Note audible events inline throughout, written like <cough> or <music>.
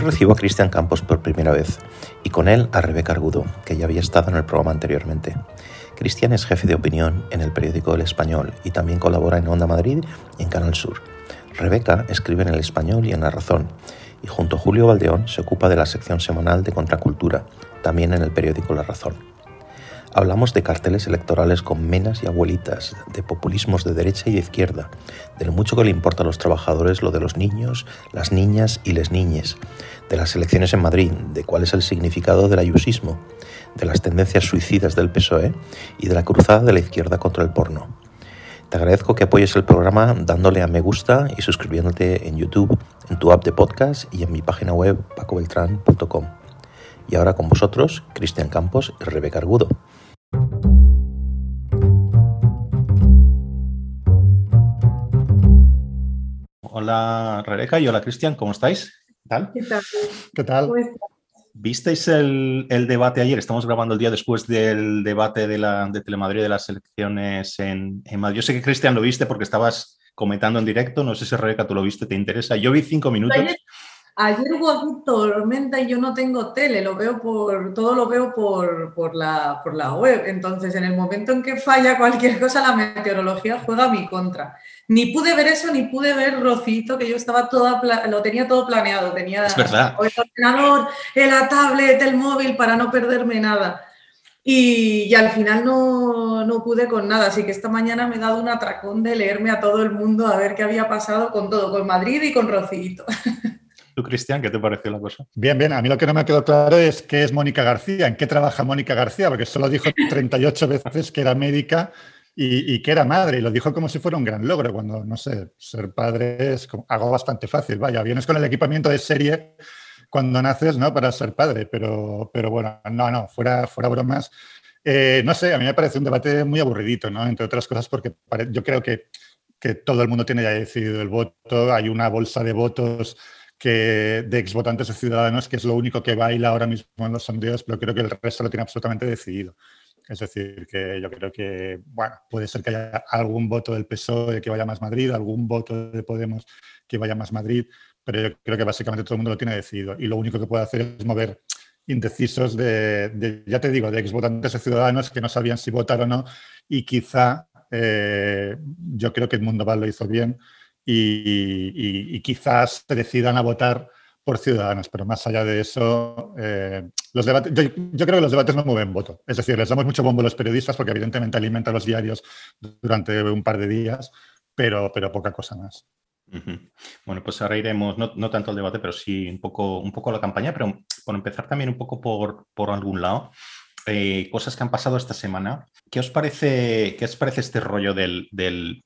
Hoy recibo a Cristian Campos por primera vez y con él a Rebeca Argudo, que ya había estado en el programa anteriormente. Cristian es jefe de opinión en el periódico El Español y también colabora en Onda Madrid y en Canal Sur. Rebeca escribe en El Español y en La Razón y junto a Julio Valdeón se ocupa de la sección semanal de Contracultura, también en el periódico La Razón. Hablamos de carteles electorales con menas y abuelitas, de populismos de derecha y de izquierda, de lo mucho que le importa a los trabajadores lo de los niños, las niñas y les niñes, de las elecciones en Madrid, de cuál es el significado del ayusismo, de las tendencias suicidas del PSOE y de la cruzada de la izquierda contra el porno. Te agradezco que apoyes el programa dándole a me gusta y suscribiéndote en YouTube, en tu app de podcast y en mi página web pacobeltran.com. Y ahora con vosotros, Cristian Campos y Rebeca Argudo. Hola Rebeca y hola Cristian, ¿cómo estáis? ¿Qué tal? ¿Qué tal? ¿Qué tal? ¿Visteis el, debate ayer? Estamos grabando el día después del debate de, la, de Telemadrid de las elecciones en, Madrid. Yo sé que Cristian lo viste porque estabas comentando en directo. No sé si Rebeca tú lo viste, ¿te interesa? Yo vi cinco minutos. Ayer hubo aquí tormenta y yo no tengo tele, lo veo por, todo lo veo por, por, la, por la web. Entonces, en el momento en que falla cualquier cosa, la meteorología juega a mi contra. Ni pude ver eso, ni pude ver Rocito, que yo estaba toda, lo tenía todo planeado. Tenía es verdad. el ordenador, la tablet, el móvil, para no perderme nada. Y, y, al final no, no, pude con nada, así que esta mañana me he dado un atracón de leerme a todo el mundo a ver qué había pasado con todo, con Madrid y con Rocito. <laughs> Cristian, qué te pareció la cosa? Bien, bien. A mí lo que no me quedó claro es qué es Mónica García, en qué trabaja Mónica García, porque solo dijo <laughs> 38 veces que era médica y, que era madre, y lo dijo como si fuera un gran logro, cuando, no sé, ser padre es algo bastante fácil. Vaya, vienes con el equipamiento de serie cuando naces, ¿no? Para ser padre, pero, pero bueno, no, no, fuera, fuera bromas. Eh, no sé, a mí me parece un debate muy aburridito, ¿no? Entre otras cosas, porque yo creo que, que todo el mundo tiene ya decidido el voto, hay una bolsa de votos que de exvotantes o ciudadanos, que es lo único que baila ahora mismo en los sondeos, pero creo que el resto lo tiene absolutamente decidido. Es decir, que yo creo que, bueno, puede ser que haya algún voto del PSOE que vaya más Madrid, algún voto de Podemos que vaya más Madrid, pero yo creo que básicamente todo el mundo lo tiene decidido. Y lo único que puede hacer es mover indecisos de, ya te digo, de exvotantes o ciudadanos que no sabían si votar o no. Y quizá, eh, yo creo que el Mundo Val lo hizo bien, y, quizás se decidan a votar por ciudadanos, pero más allá de eso, eh, los debates, yo, creo que los debates no mueven voto. Es decir, les damos mucho bombo a los periodistas porque evidentemente alimentan los diarios durante un par de días, pero, pero poca cosa más. Bueno, pues ahora iremos, no, tanto al debate, pero sí un poco, un poco a la campaña, pero por empezar también un poco por, por algún lado. Eh, cosas que han pasado esta semana. ¿Qué os parece, qué os parece este rollo del, del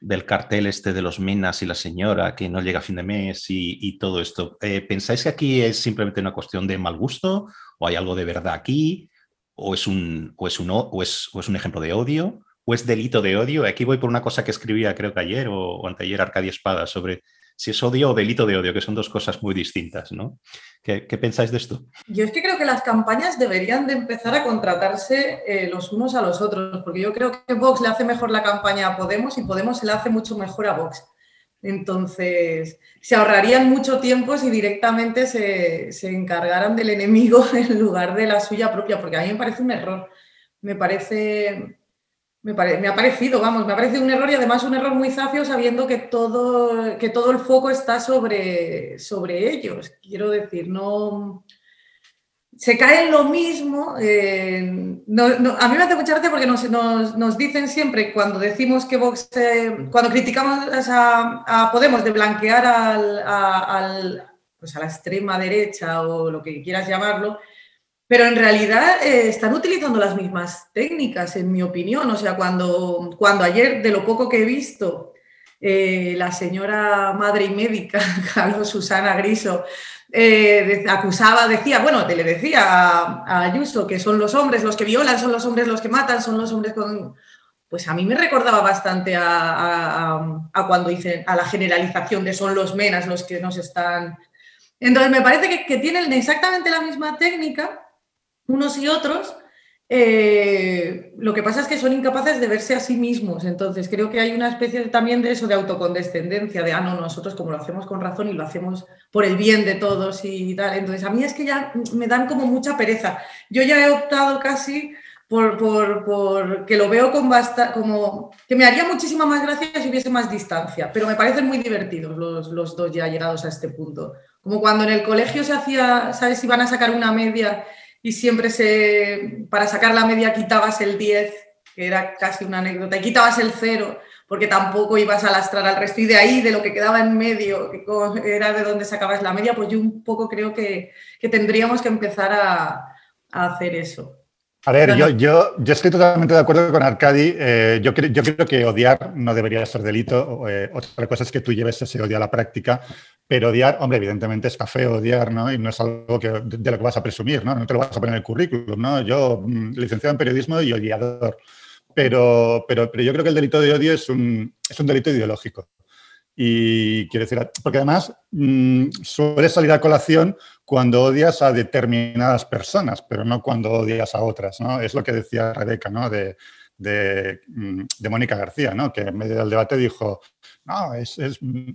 del cartel este de los Menas y la señora que no llega a fin de mes y, todo esto. Eh, ¿Pensáis que aquí es simplemente una cuestión de mal gusto o hay algo de verdad aquí? ¿O es un, o es un, o es, o es un ejemplo de odio? ¿O es delito de odio? Aquí voy por una cosa que escribía creo que ayer o, o anteayer Arcadia Espada sobre si es odio o delito de odio, que son dos cosas muy distintas, ¿no? ¿Qué, pensáis de esto? Yo es que creo que las campañas deberían de empezar a contratarse eh, los unos a los otros, porque yo creo que Vox le hace mejor la campaña a Podemos y Podemos se le hace mucho mejor a Vox. Entonces, se ahorrarían mucho tiempo si directamente se, se encargaran del enemigo <laughs> en lugar de la suya propia, porque a mí me parece un error. Me parece me, ha parecido, vamos, me ha parecido un error y además un error muy zafio sabiendo que todo, que todo el foco está sobre, sobre ellos. Quiero decir, no... Se cae en lo mismo. Eh, a mí me hace mucha gracia porque nos, dicen siempre cuando decimos que Vox, eh, cuando criticamos a, Podemos de blanquear al, pues a la extrema derecha o lo que quieras llamarlo, pero en realidad eh, están utilizando las mismas técnicas, en mi opinión. O sea, cuando, cuando ayer, de lo poco que he visto, eh, la señora madre y médica, <laughs> Carlos Susana Griso, eh, acusaba, decía, bueno, te le decía a, Ayuso que son los hombres los que violan, son los hombres los que matan, son los hombres con... Pues a mí me recordaba bastante a, cuando dicen a la generalización de son los menas los que nos están... Entonces me parece que, que tienen exactamente la misma técnica unos y otros, Eh, lo que pasa es que son incapaces de verse a sí mismos, entonces creo que hay una especie también de eso de autocondescendencia, de, ah, no, nosotros como lo hacemos con razón y lo hacemos por el bien de todos y tal. Entonces a mí es que ya me dan como mucha pereza. Yo ya he optado casi por, por, que lo veo con basta, como que me haría muchísima más gracia si hubiese más distancia, pero me parecen muy divertidos los, los dos ya llegados a este punto. Como cuando en el colegio se hacía, ¿sabes? Si van a sacar una media y siempre se, para sacar la media quitabas el 10, que era casi una anécdota, y quitabas el 0 porque tampoco ibas a lastrar al resto y de ahí, de lo que quedaba en medio, que era de donde sacabas la media, pues yo un poco creo que, que tendríamos que empezar a, a hacer eso. A ver, yo, yo, yo, estoy totalmente de acuerdo con Arcadi. Eh, yo, yo, creo que odiar no debería ser delito. Eh, otra cosa es que tú lleves ese odio a la práctica, pero odiar, hombre, evidentemente está feo odiar, ¿no? Y no es algo que, de, lo que vas a presumir, ¿no? No te lo vas a poner en el currículum, ¿no? Yo, mm, licenciado en periodismo y odiador. Pero, pero, pero yo creo que el delito de odio es un, es un delito ideológico. Y quiero decir, porque además mm, suele salir a colación cuando odias a determinadas personas, pero no cuando odias a otras, ¿no? Es lo que decía Rebeca, ¿no? De, de, mm, de Mónica García, ¿no? Que en medio del debate dijo, no, es,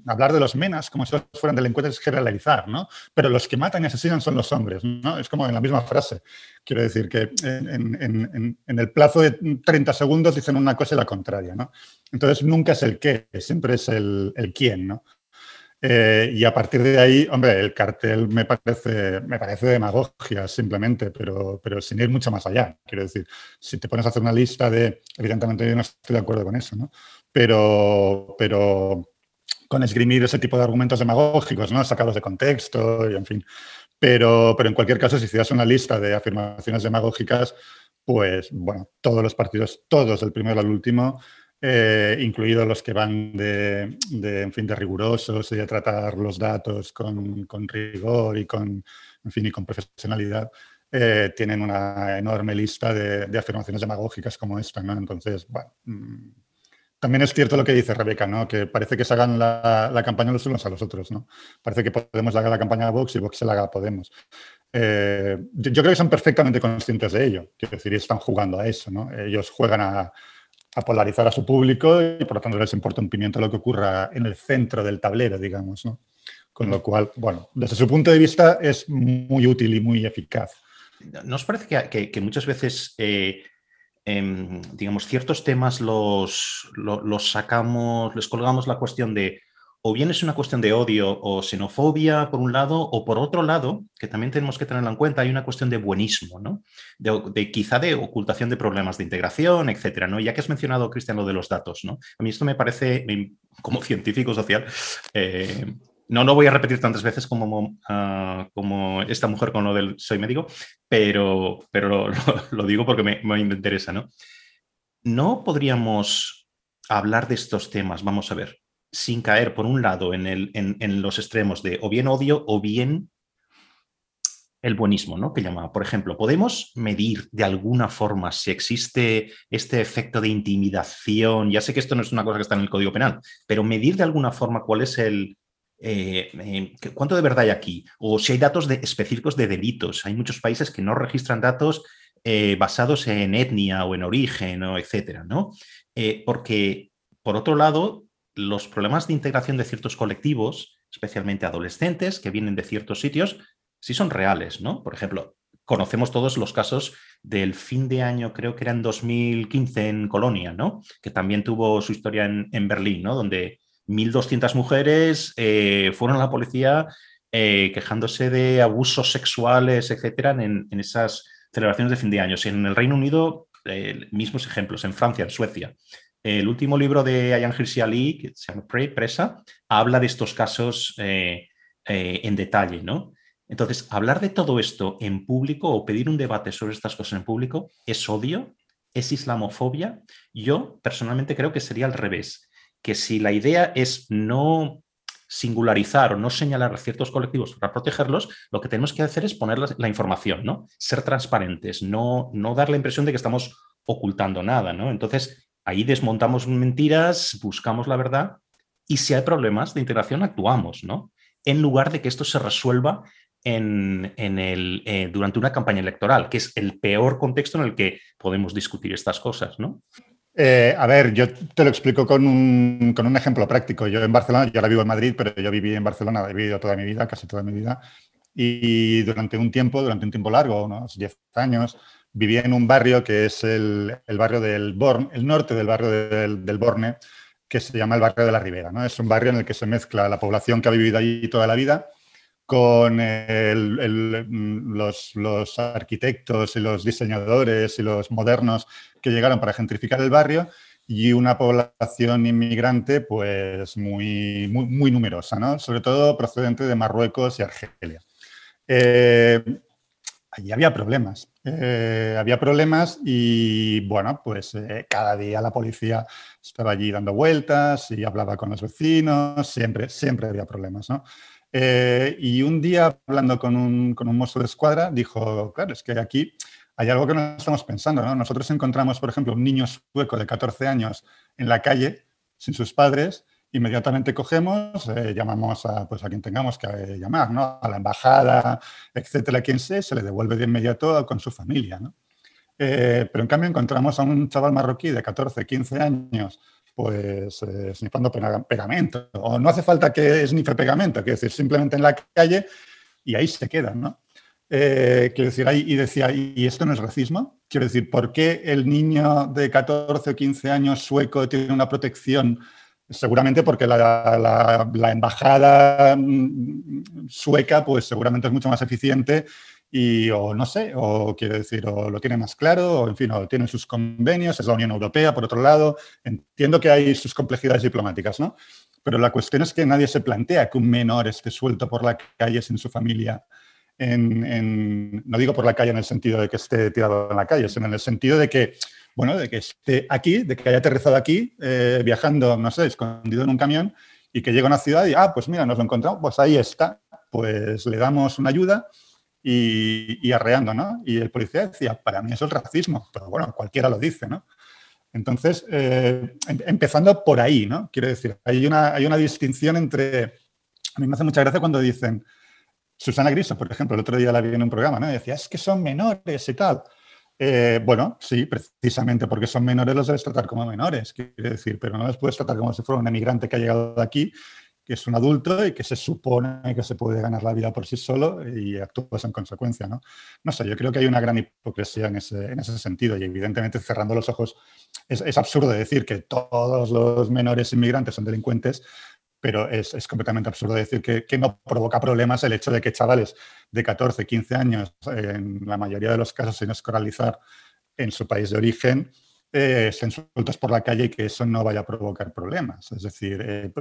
hablar de los menas como si fueran delincuentes es generalizar, ¿no? Pero los que matan y asesinan son los hombres, ¿no? Es como en la misma frase. Quiero decir que en, el plazo de 30 segundos dicen una cosa y la contraria, ¿no? Entonces nunca es el qué, siempre es el, el quién, ¿no? Eh, y a partir de ahí, hombre, el cartel me parece, me parece demagogia simplemente, pero, pero sin ir mucho más allá. Quiero decir, si te pones a hacer una lista de, evidentemente yo no estoy de acuerdo con eso, ¿no? Pero, pero con esgrimir ese tipo de argumentos demagógicos, ¿no? sacados de contexto y en fin. Pero, pero en cualquier caso, si hicieras una lista de afirmaciones demagógicas, pues bueno, todos los partidos, todos del primero al último, eh, incluidos los que van de, en fin, de rigurosos y de tratar los datos con, con rigor y con, en fin, y con profesionalidad, eh, tienen una enorme lista de, de, afirmaciones demagógicas como esta, ¿no? Entonces, bueno, mm, también es cierto lo que dice Rebeca, ¿no? que parece que se hagan la, campaña los unos a los otros. ¿no? Parece que Podemos haga la campaña a Vox y Vox se la haga a Podemos. Eh, yo, creo que son perfectamente conscientes de ello. Quiero decir, están jugando a eso. ¿no? Ellos juegan a, polarizar a su público y por lo tanto les importa un pimiento lo que ocurra en el centro del tablero, digamos. ¿no? Con lo cual, bueno, desde su punto de vista es muy útil y muy eficaz. ¿Nos parece que, muchas veces... Eh, Em, digamos, ciertos temas los, los, sacamos, les colgamos la cuestión de o bien es una cuestión de odio o xenofobia por un lado, o por otro lado, que también tenemos que tenerlo en cuenta, hay una cuestión de buenismo, ¿no? De, quizá de ocultación de problemas de integración, etcétera, ¿no? Ya que has mencionado, Cristian, lo de los datos, ¿no? A mí esto me parece, como científico social, eh, no lo voy a repetir tantas veces como, ah, como esta mujer con lo del soy médico, pero, pero lo, digo porque me, me, interesa, ¿no? No podríamos hablar de estos temas, vamos a ver, sin caer, por un lado, en, el, en, los extremos de o bien odio o bien el buenismo, ¿no? Que llama, por ejemplo, ¿podemos medir de alguna forma si existe este efecto de intimidación? Ya sé que esto no es una cosa que está en el Código Penal, pero medir de alguna forma cuál es el, eh, eh, ¿cuánto de verdad hay aquí? O si hay datos específicos de delitos. Hay muchos países que no registran datos eh, basados en etnia o en origen o etcétera, ¿no? porque, por otro lado, los problemas de integración de ciertos colectivos, especialmente adolescentes que vienen de ciertos sitios, sí son reales, ¿no? Por ejemplo, conocemos todos los casos del fin de año, creo que era en 2015 en Colonia, ¿no? Que también tuvo su historia en, en Berlín, ¿no? Donde 1.200 mujeres eh, fueron a la policía eh, quejándose de abusos sexuales, etcétera, en, esas celebraciones de fin de año. en el Reino Unido, eh, mismos ejemplos, en Francia, en Suecia. El último libro de Ayan Hirsi Ali, que se llama Presa, habla de estos casos en detalle, ¿no? Entonces, hablar de todo esto en público o pedir un debate sobre estas cosas en público es odio, es islamofobia. Yo personalmente creo que sería al revés que si la idea es no singularizar o no señalar ciertos colectivos para protegerlos, lo que tenemos que hacer es poner la, información, ¿no? Ser transparentes, no, no dar la impresión de que estamos ocultando nada, ¿no? Entonces, ahí desmontamos mentiras, buscamos la verdad y si hay problemas de integración actuamos, ¿no? En lugar de que esto se resuelva en, el, eh, durante una campaña electoral, que es el peor contexto en el que podemos discutir estas cosas, ¿no? Eh, a ver, yo te lo explico con un, con un, ejemplo práctico. Yo en Barcelona, yo ahora vivo en Madrid, pero yo viví en Barcelona, he vivido toda mi vida, casi toda mi vida, y durante un tiempo, durante un tiempo largo, unos 10 años, vivía en un barrio que es el, el barrio del Born, el norte del barrio del, del, Borne, que se llama el barrio de la Ribera. ¿no? Es un barrio en el que se mezcla la población que ha vivido allí toda la vida con los, los, arquitectos y los diseñadores y los modernos que llegaron para gentrificar el barrio y una población inmigrante pues muy, muy, muy numerosa, ¿no? sobre todo procedente de Marruecos y Argelia. Eh, allí había problemas. Eh, había problemas y, bueno, pues eh, cada día la policía estaba allí dando vueltas y hablaba con los vecinos, siempre, siempre había problemas, ¿no? Eh, y un día, hablando con un, con un mozo de escuadra, dijo, claro, es que aquí hay algo que no estamos pensando, ¿no? Nosotros encontramos, por ejemplo, un niño sueco de 14 años en la calle, sin sus padres, inmediatamente cogemos, eh, llamamos a, pues, a quien tengamos que eh, llamar, ¿no? a la embajada, etcétera, quien sea, se le devuelve de inmediato con su familia. ¿no? Eh, pero en cambio encontramos a un chaval marroquí de 14, 15 años, pues snifando pegamento, o no hace falta que snife pegamento, quiero decir, simplemente en la calle y ahí se queda, ¿no? quiero decir, ahí, y decía, ¿y esto no es racismo? Quiero decir, ¿por qué el niño de 14 o 15 años sueco tiene una protección Seguramente porque la, embajada mm, sueca, pues seguramente es mucho más eficiente y, o no sé, o quiere decir, o lo tiene más claro, o en fin, o tiene sus convenios, es la Unión Europea, por otro lado. Entiendo que hay sus complejidades diplomáticas, ¿no? Pero la cuestión es que nadie se plantea que un menor esté suelto por la calle sin su familia. no digo por la calle en el sentido de que esté tirado en la calle, sino en el sentido de que bueno, de que esté aquí, de que haya aterrizado aquí, eh, viajando, no sé, escondido en un camión y que llegue a una ciudad y, ah, pues mira, nos lo encontramos, pues ahí está, pues le damos una ayuda y, arreando, ¿no? Y el policía decía, para mí eso es racismo, pero bueno, cualquiera lo dice, ¿no? Entonces, eh, em, empezando por ahí, ¿no? Quiero decir, hay una, hay una distinción entre, a mí me hace mucha gracia cuando dicen, Susana Griso, por ejemplo, el otro día la vi en un programa, ¿no? decía, es que son menores y tal. Eh, bueno, sí, precisamente porque son menores los debes tratar como menores, quiere decir, pero no los puedes tratar como si fuera un emigrante que ha llegado aquí, que es un adulto y que se supone que se puede ganar la vida por sí solo y actúas en consecuencia, ¿no? No sé, yo creo que hay una gran hipocresía en ese, en ese sentido y evidentemente cerrando los ojos es, es absurdo decir que todos los menores inmigrantes son delincuentes, pero es, completamente absurdo decir que, no provoca problemas el hecho de que chavales de 14, 15 años, en la mayoría de los casos sin escolarizar en su país de origen, eh, sueltos por la calle y que eso no vaya a provocar problemas. Es decir, eh,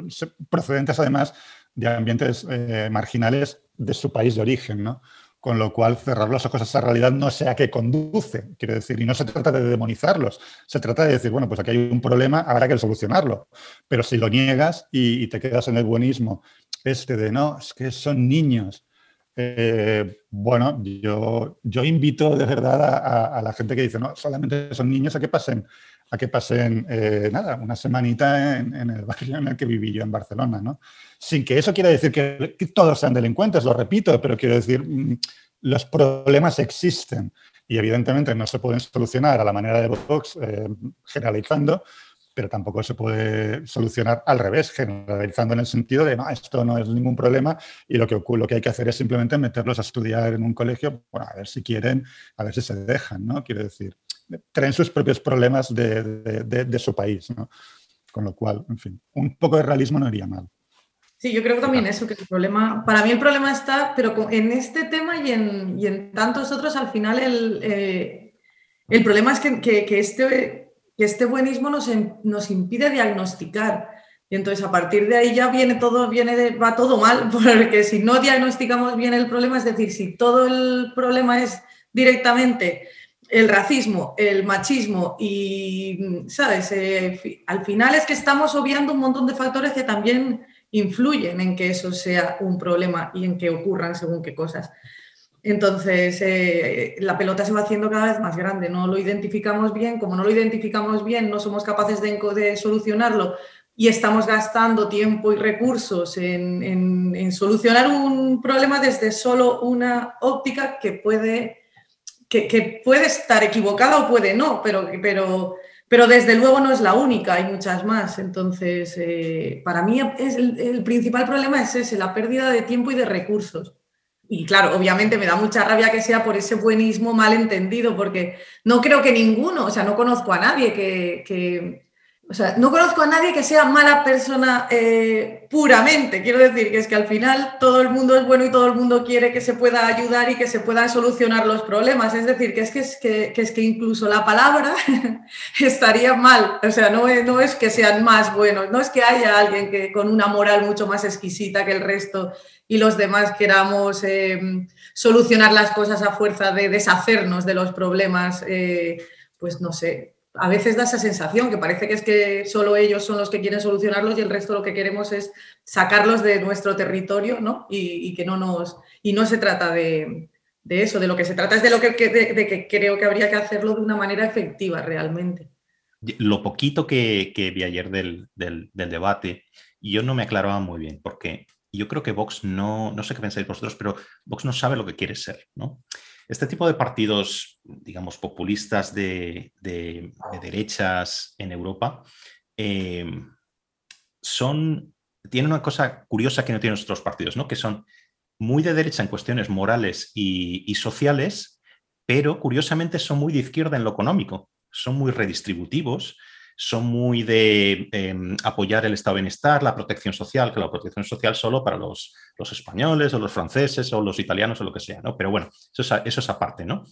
procedentes además de ambientes eh, marginales de su país de origen, ¿no? con lo cual cerrar los ojos a esa realidad no sé a qué conduce, quiero decir, y no se trata de demonizarlos, se trata de decir, bueno, pues aquí hay un problema, habrá que solucionarlo, pero si lo niegas y, te quedas en el buenismo, este de, no, es que son niños, eh, bueno, yo, yo invito de verdad a, la gente que dice, no, solamente son niños, a que pasen, a que pasen, eh, nada, una semanita en, el <laughs> barrio en el que viví yo en Barcelona, ¿no? sin que eso quiera decir que, todos sean delincuentes, lo repito, pero quiero decir, mm, los problemas existen y evidentemente no se pueden solucionar a la manera de Vox eh, generalizando, pero tampoco se puede solucionar al revés, generalizando en el sentido de, no, esto no es ningún problema y lo que, lo que hay que hacer es simplemente meterlos a estudiar en un colegio, bueno, a ver si quieren, a ver si se dejan, ¿no? Quiero decir, traen sus propios problemas de, de, de su país, ¿no? Con lo cual, en fin, un poco de realismo no iría mal. Sí, yo creo que también eso, que el problema, para mí el problema está, pero en este tema y en, y en tantos otros, al final el, eh, el problema es que, que, este, que este buenismo nos, nos impide diagnosticar. Y entonces a partir de ahí ya viene todo, viene de, va todo mal, <laughs> porque si no diagnosticamos bien el problema, es decir, si todo el problema es directamente el racismo, el machismo y, ¿sabes? Eh, al final es que estamos obviando un montón de factores que también influyen en que eso sea un problema y en que ocurran según qué cosas. Entonces, eh, la pelota se va haciendo cada vez más grande, no lo identificamos bien, como no lo identificamos bien, no somos capaces de, solucionarlo y estamos gastando tiempo y recursos en, solucionar un problema desde solo una óptica que puede, que, puede estar equivocada o puede no, pero, pero, pero desde luego no es la única, hay muchas más. Entonces, eh, para mí es el, principal problema es ese, la pérdida de tiempo y de recursos. Y claro, obviamente me da mucha rabia que sea por ese buenismo mal entendido, porque no creo que ninguno, o sea, no conozco a nadie que o sea, no conozco a nadie que sea mala persona eh, puramente. Quiero decir que es que al final todo el mundo es bueno y todo el mundo quiere que se pueda ayudar y que se puedan solucionar los problemas. Es decir, que es que, es que, es que incluso la palabra <laughs> estaría mal. O sea, no es, no es que sean más buenos, no es que haya alguien que con una moral mucho más exquisita que el resto y los demás queramos eh, solucionar las cosas a fuerza de deshacernos de los problemas. Eh, pues no sé, a veces da esa sensación que parece que es que solo ellos son los que quieren solucionarlos y el resto lo que queremos es sacarlos de nuestro territorio, ¿no? Y, que no nos. Y no se trata de, eso, de lo que se trata es de lo que, de, que creo que habría que hacerlo de una manera efectiva realmente. Lo poquito que, vi ayer del, del, debate, yo no me aclaraba muy bien, porque yo creo que Vox no, no sé qué pensáis vosotros, pero Vox no sabe lo que quiere ser, ¿no? Este tipo de partidos, digamos, populistas de, derechas en Europa, eh, tienen una cosa curiosa que no tienen otros partidos, ¿no? que son muy de derecha en cuestiones morales y, sociales, pero curiosamente son muy de izquierda en lo económico, son muy redistributivos, son muy de em, apoyar el estado de bienestar, la protección social, que la protección social solo para los, españoles o los franceses o los italianos o lo que sea, ¿no? Pero bueno, eso es, aparte, ¿no?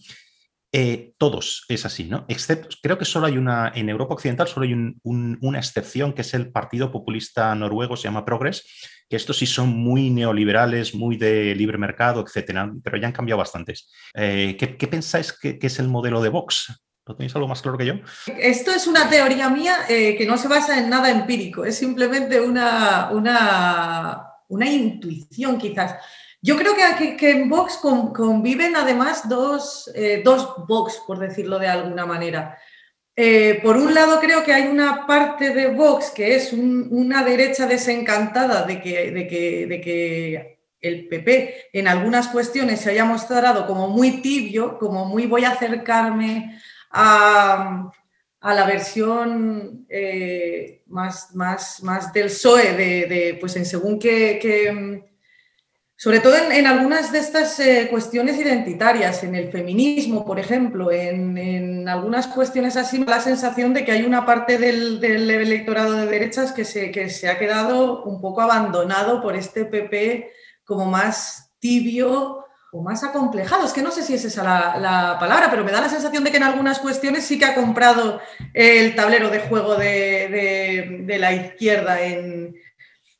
Eh, todos es así, ¿no? Excepto, creo que solo hay una, en Europa Occidental solo hay una excepción, que es el Partido Populista Noruego, se llama Progress, que estos sí son muy neoliberales, muy de libre mercado, etcétera, pero ya han cambiado bastantes. Eh, ¿qué, pensáis que, que, es el modelo de Vox? ¿Lo tenéis algo más claro que yo? Esto es una teoría mía eh, que no se basa en nada empírico, es simplemente una, una, intuición quizás. Yo creo que, que en Vox conviven además dos, eh, dos Vox, por decirlo de alguna manera. Eh, por un lado, creo que hay una parte de Vox que es una derecha desencantada de que, de que, de que el PP en algunas cuestiones se haya mostrado como muy tibio, como muy voy a acercarme a, la versión eh, más, más, más, del PSOE, de, pues en según que, sobre todo en, algunas de estas eh, cuestiones identitarias, en el feminismo, por ejemplo, en, algunas cuestiones así, la sensación de que hay una parte del, electorado de derechas que se, que se ha quedado un poco abandonado por este PP como más tibio o más acomplejado. Es que no sé si es esa la, palabra, pero me da la sensación de que en algunas cuestiones sí que ha comprado el tablero de juego de, la izquierda en,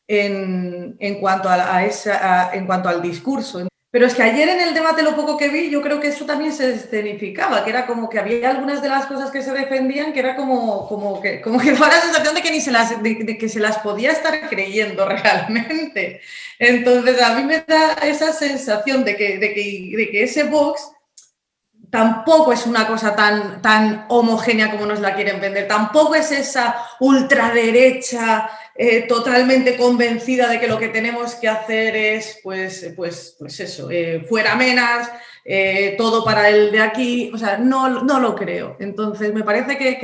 en, cuanto a, esa, en cuanto al discurso. Pero es que ayer en el debate lo poco que vi, yo creo que eso también se escenificaba, que era como que había algunas de las cosas que se defendían que era como, como que como que <laughs> daba la sensación de que ni se las de, que se las podía estar creyendo <laughs> realmente. Entonces a mí me da esa sensación de que, de que, de que ese Vox tampoco es una cosa tan, tan homogénea como nos la quieren vender, tampoco es esa ultraderecha eh, totalmente convencida de que lo que tenemos que hacer es, pues, pues, pues eso, eh, fuera menas, eh, todo para el de aquí, o sea, no, no lo creo. Entonces, me parece que,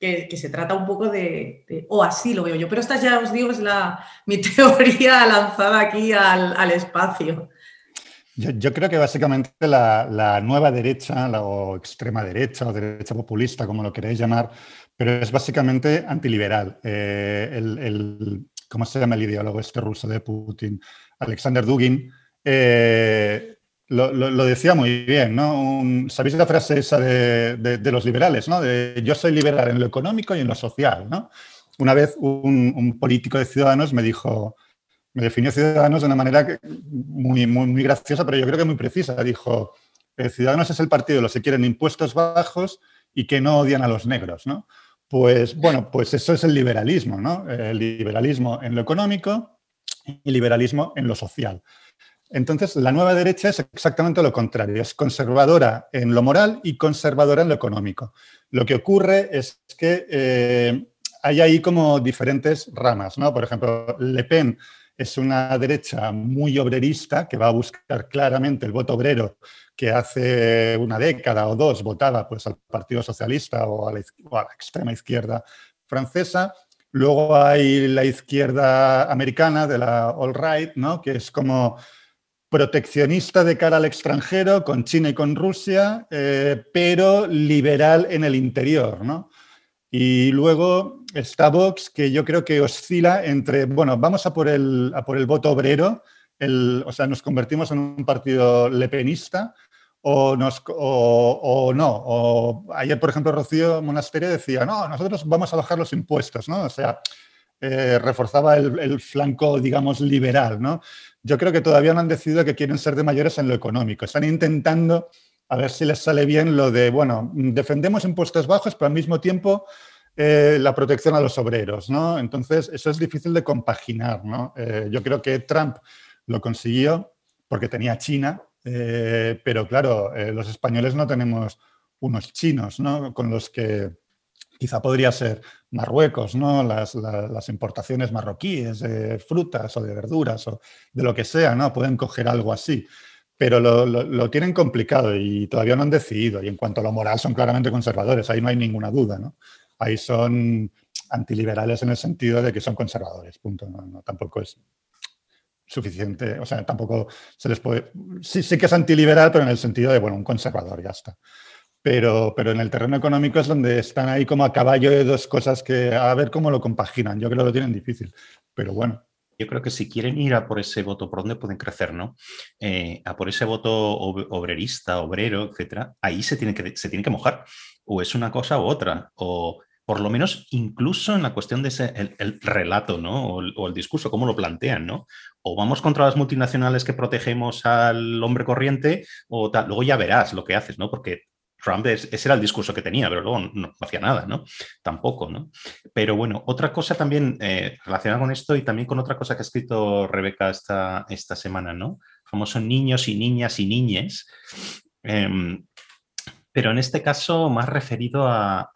que, se trata un poco de, o así lo veo yo, pero esta ya os digo es la, mi <laughs> teoría lanzada aquí al, al espacio. Yo, creo que básicamente la, nueva derecha, la, o extrema derecha o derecha populista, como lo queréis llamar, pero es básicamente antiliberal. Eh, el, ¿Cómo se llama el ideólogo este ruso de Putin? Alexander Dugin. Eh, lo, decía muy bien, ¿no? ¿Sabéis la frase esa de, los liberales, ¿no? De yo soy liberal en lo económico y en lo social, ¿no? Una vez un político de Ciudadanos me dijo, me definió Ciudadanos de una manera muy, muy, muy graciosa, pero yo creo que muy precisa. Dijo, eh, Ciudadanos es el partido de los que quieren impuestos bajos y que no odian a los negros, ¿no? Pues bueno, pues eso es el liberalismo, ¿no? El liberalismo en lo económico y liberalismo en lo social. Entonces, la nueva derecha es exactamente lo contrario, es conservadora en lo moral y conservadora en lo económico. Lo que ocurre es que eh, hay ahí como diferentes ramas, ¿no? Por ejemplo, Le Pen es una derecha muy obrerista que va a buscar claramente el voto obrero que hace una década o dos votaba pues, al Partido Socialista o a la, extrema izquierda francesa. Luego hay la izquierda americana de la All Right, ¿no? que es como proteccionista de cara al extranjero con China y con Rusia, eh, pero liberal en el interior. ¿no? Y luego está Vox, que yo creo que oscila entre, bueno, vamos a por el, por el voto obrero, el, o sea, nos convertimos en un partido lepenista, o, nos, o, no. O ayer, por ejemplo, Rocío Monasterio decía, no, nosotros vamos a bajar los impuestos, ¿no? O sea, eh, reforzaba el, el, flanco, digamos, liberal, ¿no? Yo creo que todavía no han decidido que quieren ser de mayores en lo económico. Están intentando a ver si les sale bien lo de, bueno, defendemos impuestos bajos, pero al mismo tiempo eh, la protección a los obreros, ¿no? Entonces, eso es difícil de compaginar, ¿no? Eh, yo creo que Trump lo consiguió porque tenía China, eh, pero claro, los españoles no tenemos unos chinos, ¿no? Con los que quizá podría ser Marruecos, ¿no? Las, las, importaciones marroquíes de frutas o de verduras o de lo que sea, ¿no? Pueden coger algo así pero lo, tienen complicado y todavía no han decidido. Y en cuanto a lo moral, son claramente conservadores, ahí no hay ninguna duda. ¿no? Ahí son antiliberales en el sentido de que son conservadores, punto. No, tampoco es suficiente, o sea, tampoco se les puede... Sí, sí que es antiliberal, pero en el sentido de, bueno, un conservador, ya está. Pero, pero en el terreno económico es donde están ahí como a caballo de dos cosas que a ver cómo lo compaginan. Yo creo que lo tienen difícil, pero bueno yo creo que si quieren ir a por ese voto, ¿por dónde pueden crecer, no? Eh, a por ese voto obrerista, obrero, etcétera, ahí se tiene, que, se tiene que mojar. O es una cosa u otra. O por lo menos incluso en la cuestión de ese, el, relato, ¿no? O el, discurso, cómo lo plantean, ¿no? O vamos contra las multinacionales que protegemos al hombre corriente, o. Luego ya verás lo que haces, ¿no? Porque Trump, ese era el discurso que tenía, pero luego no, hacía nada, ¿no? Tampoco, ¿no? Pero bueno, otra cosa también eh, relacionada con esto y también con otra cosa que ha escrito Rebeca esta, esta semana, ¿no? Famosos niños y niñas y niñes. Em, pero en este caso más referido a,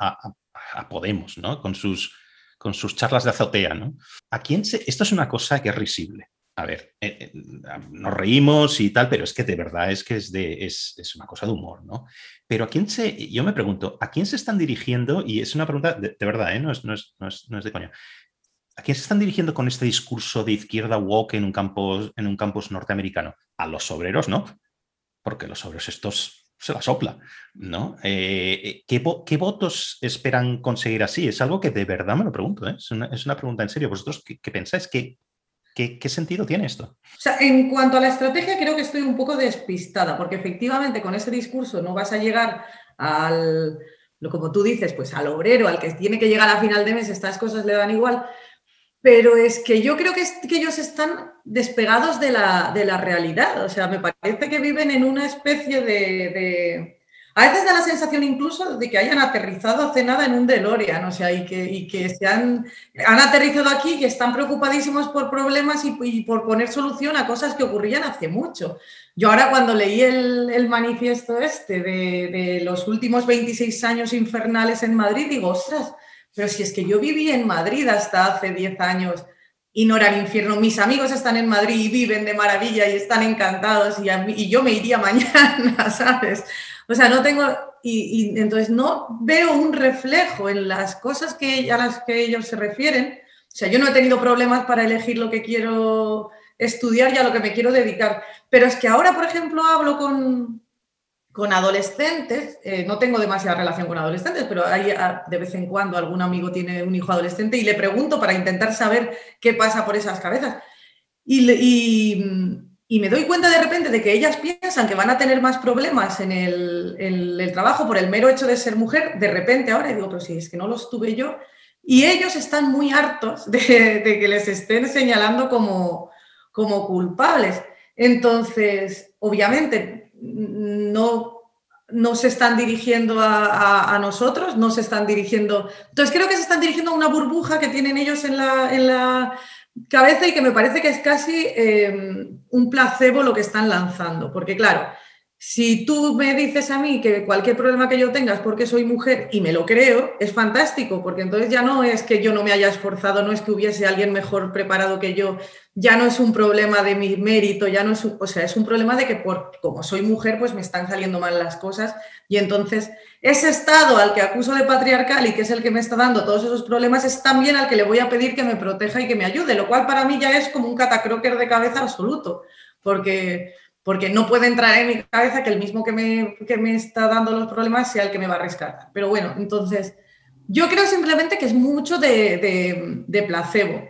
Podemos, ¿no? Con sus, con sus charlas de azotea, ¿no? ¿A quién se... Esto es una cosa que es risible a ver, eh, eh, nos reímos y tal, pero es que de verdad es que es, de, es, una cosa de humor, ¿no? Pero a quién se, yo me pregunto, ¿a quién se están dirigiendo? Y es una pregunta de, verdad, ¿eh? no, es, no, es, no, es, de coña. ¿A quién se están dirigiendo con este discurso de izquierda woke en un campus, en un campus norteamericano? A los obreros, ¿no? Porque los obreros estos se la sopla, ¿no? ¿qué, ¿qué, votos esperan conseguir así? Es algo que de verdad me lo pregunto, ¿eh? es, una, es, una, pregunta en serio. ¿Vosotros qué, qué pensáis? ¿Qué, ¿Qué, sentido tiene esto? O sea, en cuanto a la estrategia, creo que estoy un poco despistada, porque efectivamente con ese discurso no vas a llegar al, como tú dices, pues al obrero, al que tiene que llegar a final de mes, estas cosas le dan igual. Pero es que yo creo que, que ellos están despegados de la, de la, realidad. O sea, me parece que viven en una especie de a veces da la sensación incluso de que hayan aterrizado hace nada en un DeLorean, o sea, y que, y que se han, han aterrizado aquí y están preocupadísimos por problemas y, por poner solución a cosas que ocurrían hace mucho. Yo ahora cuando leí el, manifiesto este de, de, los últimos 26 años infernales en Madrid, digo, ostras, pero si es que yo viví en Madrid hasta hace 10 años y no era el infierno. Mis amigos están en Madrid y viven de maravilla y están encantados y, y yo me iría <laughs> mañana, ¿sabes? O sea, no tengo, y, entonces no veo un reflejo en las cosas que, a las que ellos se refieren. O sea, yo no he tenido problemas para elegir lo que quiero estudiar y a lo que me quiero dedicar. Pero es que ahora, por ejemplo, hablo con, con adolescentes, eh, no tengo demasiada relación con adolescentes, pero de vez en cuando algún amigo tiene un hijo adolescente y le pregunto para intentar saber qué pasa por esas cabezas. Y, y, y me doy cuenta de repente de que ellas piensan que van a tener más problemas en el, trabajo por el mero hecho de ser mujer, de repente ahora digo, pero si es que no los tuve yo, y ellos están muy hartos de, que les estén señalando como, como culpables. Entonces, obviamente, no, no se están dirigiendo a, nosotros, no se están dirigiendo... Entonces, creo que se están dirigiendo a una burbuja que tienen ellos en la, en la cabeza y que me parece que es casi em, un placebo lo que están lanzando, porque claro, si tú me dices a mí que cualquier problema que yo tenga es porque soy mujer y me lo creo, es fantástico, porque entonces ya no es que yo no me haya esforzado, no es que hubiese alguien mejor preparado que yo, ya no es un problema de mi mérito, ya no es, o sea, es un problema de que por, como soy mujer, pues me están saliendo mal las cosas. Y entonces ese estado al que acuso de patriarcal y que es el que me está dando todos esos problemas es también al que le voy a pedir que me proteja y que me ayude, lo cual para mí ya es como un catacroker de cabeza absoluto, porque porque no puede entrar en mi cabeza que el mismo que me, me está dando los problemas sea el que me va a rescatar. Pero bueno, entonces, yo creo simplemente que es mucho de, placebo.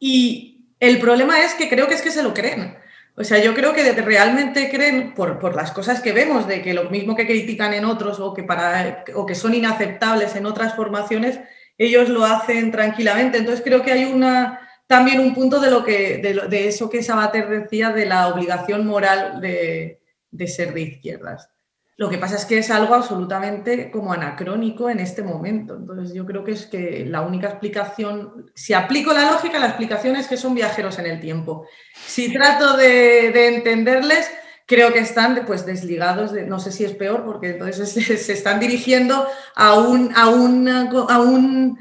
Y el problema es que creo que es que se lo creen. O sea, yo creo que realmente creen, por, por, las cosas que vemos, de que lo mismo que critican en otros o que, para, o que son inaceptables en otras formaciones, ellos lo hacen tranquilamente. Entonces creo que hay una, también un punto de, lo que, de, eso que Sabater decía de la obligación moral de, ser de izquierdas. Lo que pasa es que es algo absolutamente como anacrónico en este momento. Entonces yo creo que es que la única explicación, si aplico la lógica, la explicación es que son viajeros en el tiempo. Si trato de, entenderles, creo que están pues desligados, de, no sé si es peor, porque entonces <laughs> se, están dirigiendo a un, a a un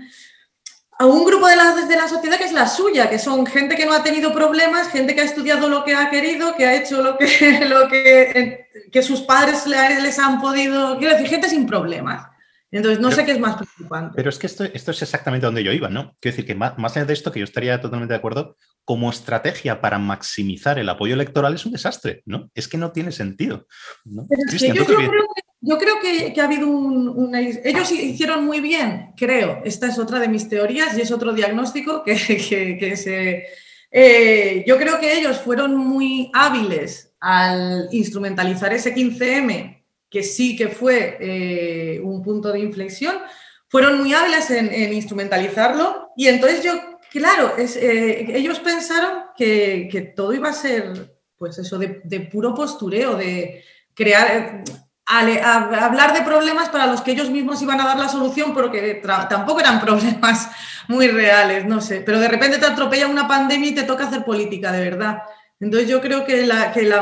a un grupo de la, de la sociedad que es la suya, que son gente que no ha tenido problemas, gente que ha estudiado lo que ha querido, que ha hecho lo que, <laughs> lo que, que sus padres les han podido, quiero decir, gente sin problemas. Entonces, no sé qué es más preocupante. Pero es que esto, esto es exactamente donde yo iba, ¿no? Quiero decir que más, más, allá de esto, que yo estaría totalmente de acuerdo, como estrategia para maximizar el apoyo electoral es un desastre, ¿no? Es que no tiene sentido. ¿no? yo, creo que, yo, creo que, ha habido un, Ellos hicieron muy bien, creo. Esta es otra de mis teorías y es otro diagnóstico <laughs> que, que se... Eh, yo creo que ellos fueron muy hábiles al instrumentalizar ese 15M que sí que fue eh, un punto de inflexión, fueron muy hábiles en, instrumentalizarlo y entonces yo, claro, eh, ellos pensaron que, todo iba a ser, pues eso, de, puro postureo, de crear, hablar de problemas para los que ellos mismos iban a dar la solución, pero que tampoco eran problemas <laughs> muy reales, no sé, pero de repente te atropella una pandemia y te toca hacer política, de verdad. Entonces yo creo que,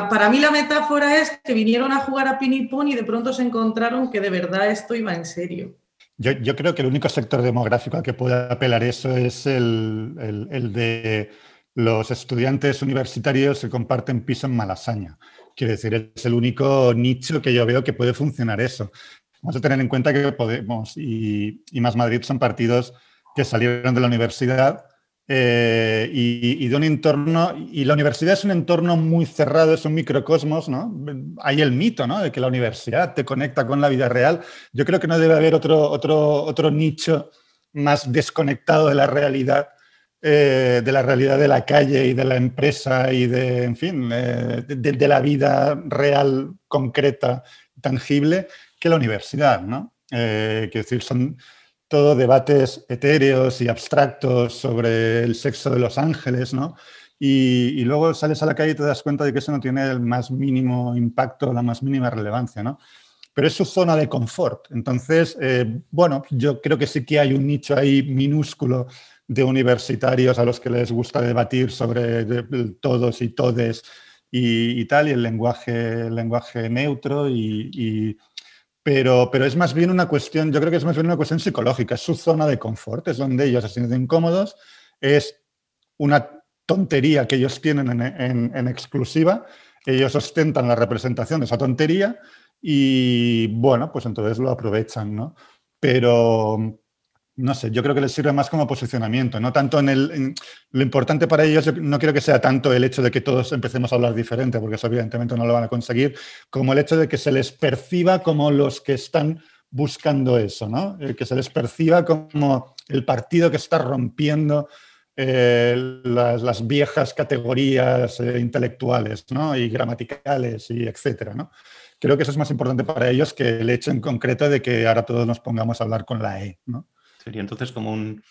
para mí la metáfora es que vinieron a jugar a ping y de pronto se encontraron que de verdad esto iba en serio. Yo, creo que el único sector demográfico al que puede apelar eso es el, de los estudiantes universitarios que comparten piso en Malasaña. Quiero decir, es el único nicho que yo veo que puede funcionar eso. Vamos a tener en cuenta que Podemos y, y Más Madrid son partidos que salieron de la universidad eh, y, de un entorno, y la universidad es un entorno muy cerrado, es un microcosmos, ¿no? Hay el mito, ¿no? De que la universidad te conecta con la vida real. Yo creo que no debe haber otro, otro, otro nicho más desconectado de la realidad, eh, de la realidad de la calle y de la empresa y de, en fin, eh, de, la vida real, concreta, tangible, que la universidad, ¿no? quiero decir, son todo debates etéreos y abstractos sobre el sexo de los ángeles, ¿no? Y, luego sales a la calle y te das cuenta de que eso no tiene el más mínimo impacto, la más mínima relevancia, ¿no? Pero es su zona de confort. Entonces, eh, bueno, yo creo que sí que hay un nicho ahí minúsculo de universitarios a los que les gusta debatir sobre todos y todes y, tal, y el lenguaje, lenguaje neutro y pero, pero es más bien una cuestión, yo creo que es más bien una cuestión psicológica, es su zona de confort, es donde ellos se sienten incómodos, es una tontería que ellos tienen en, en exclusiva, ellos ostentan la representación de esa tontería y bueno, pues entonces lo aprovechan, ¿no? Pero, no sé, yo creo que les sirve más como posicionamiento, no tanto en el... lo importante para ellos, no quiero que sea tanto el hecho de que todos empecemos a hablar diferente, porque eso evidentemente no lo van a conseguir, como el hecho de que se les perciba como los que están buscando eso, ¿no? Eh, que se les perciba como el partido que está rompiendo eh, las, viejas categorías eh, intelectuales ¿no? y gramaticales y etcétera. Creo que eso es más importante para ellos que el hecho en concreto de que ahora todos nos pongamos a hablar con la E, ¿no? Sería entonces como un,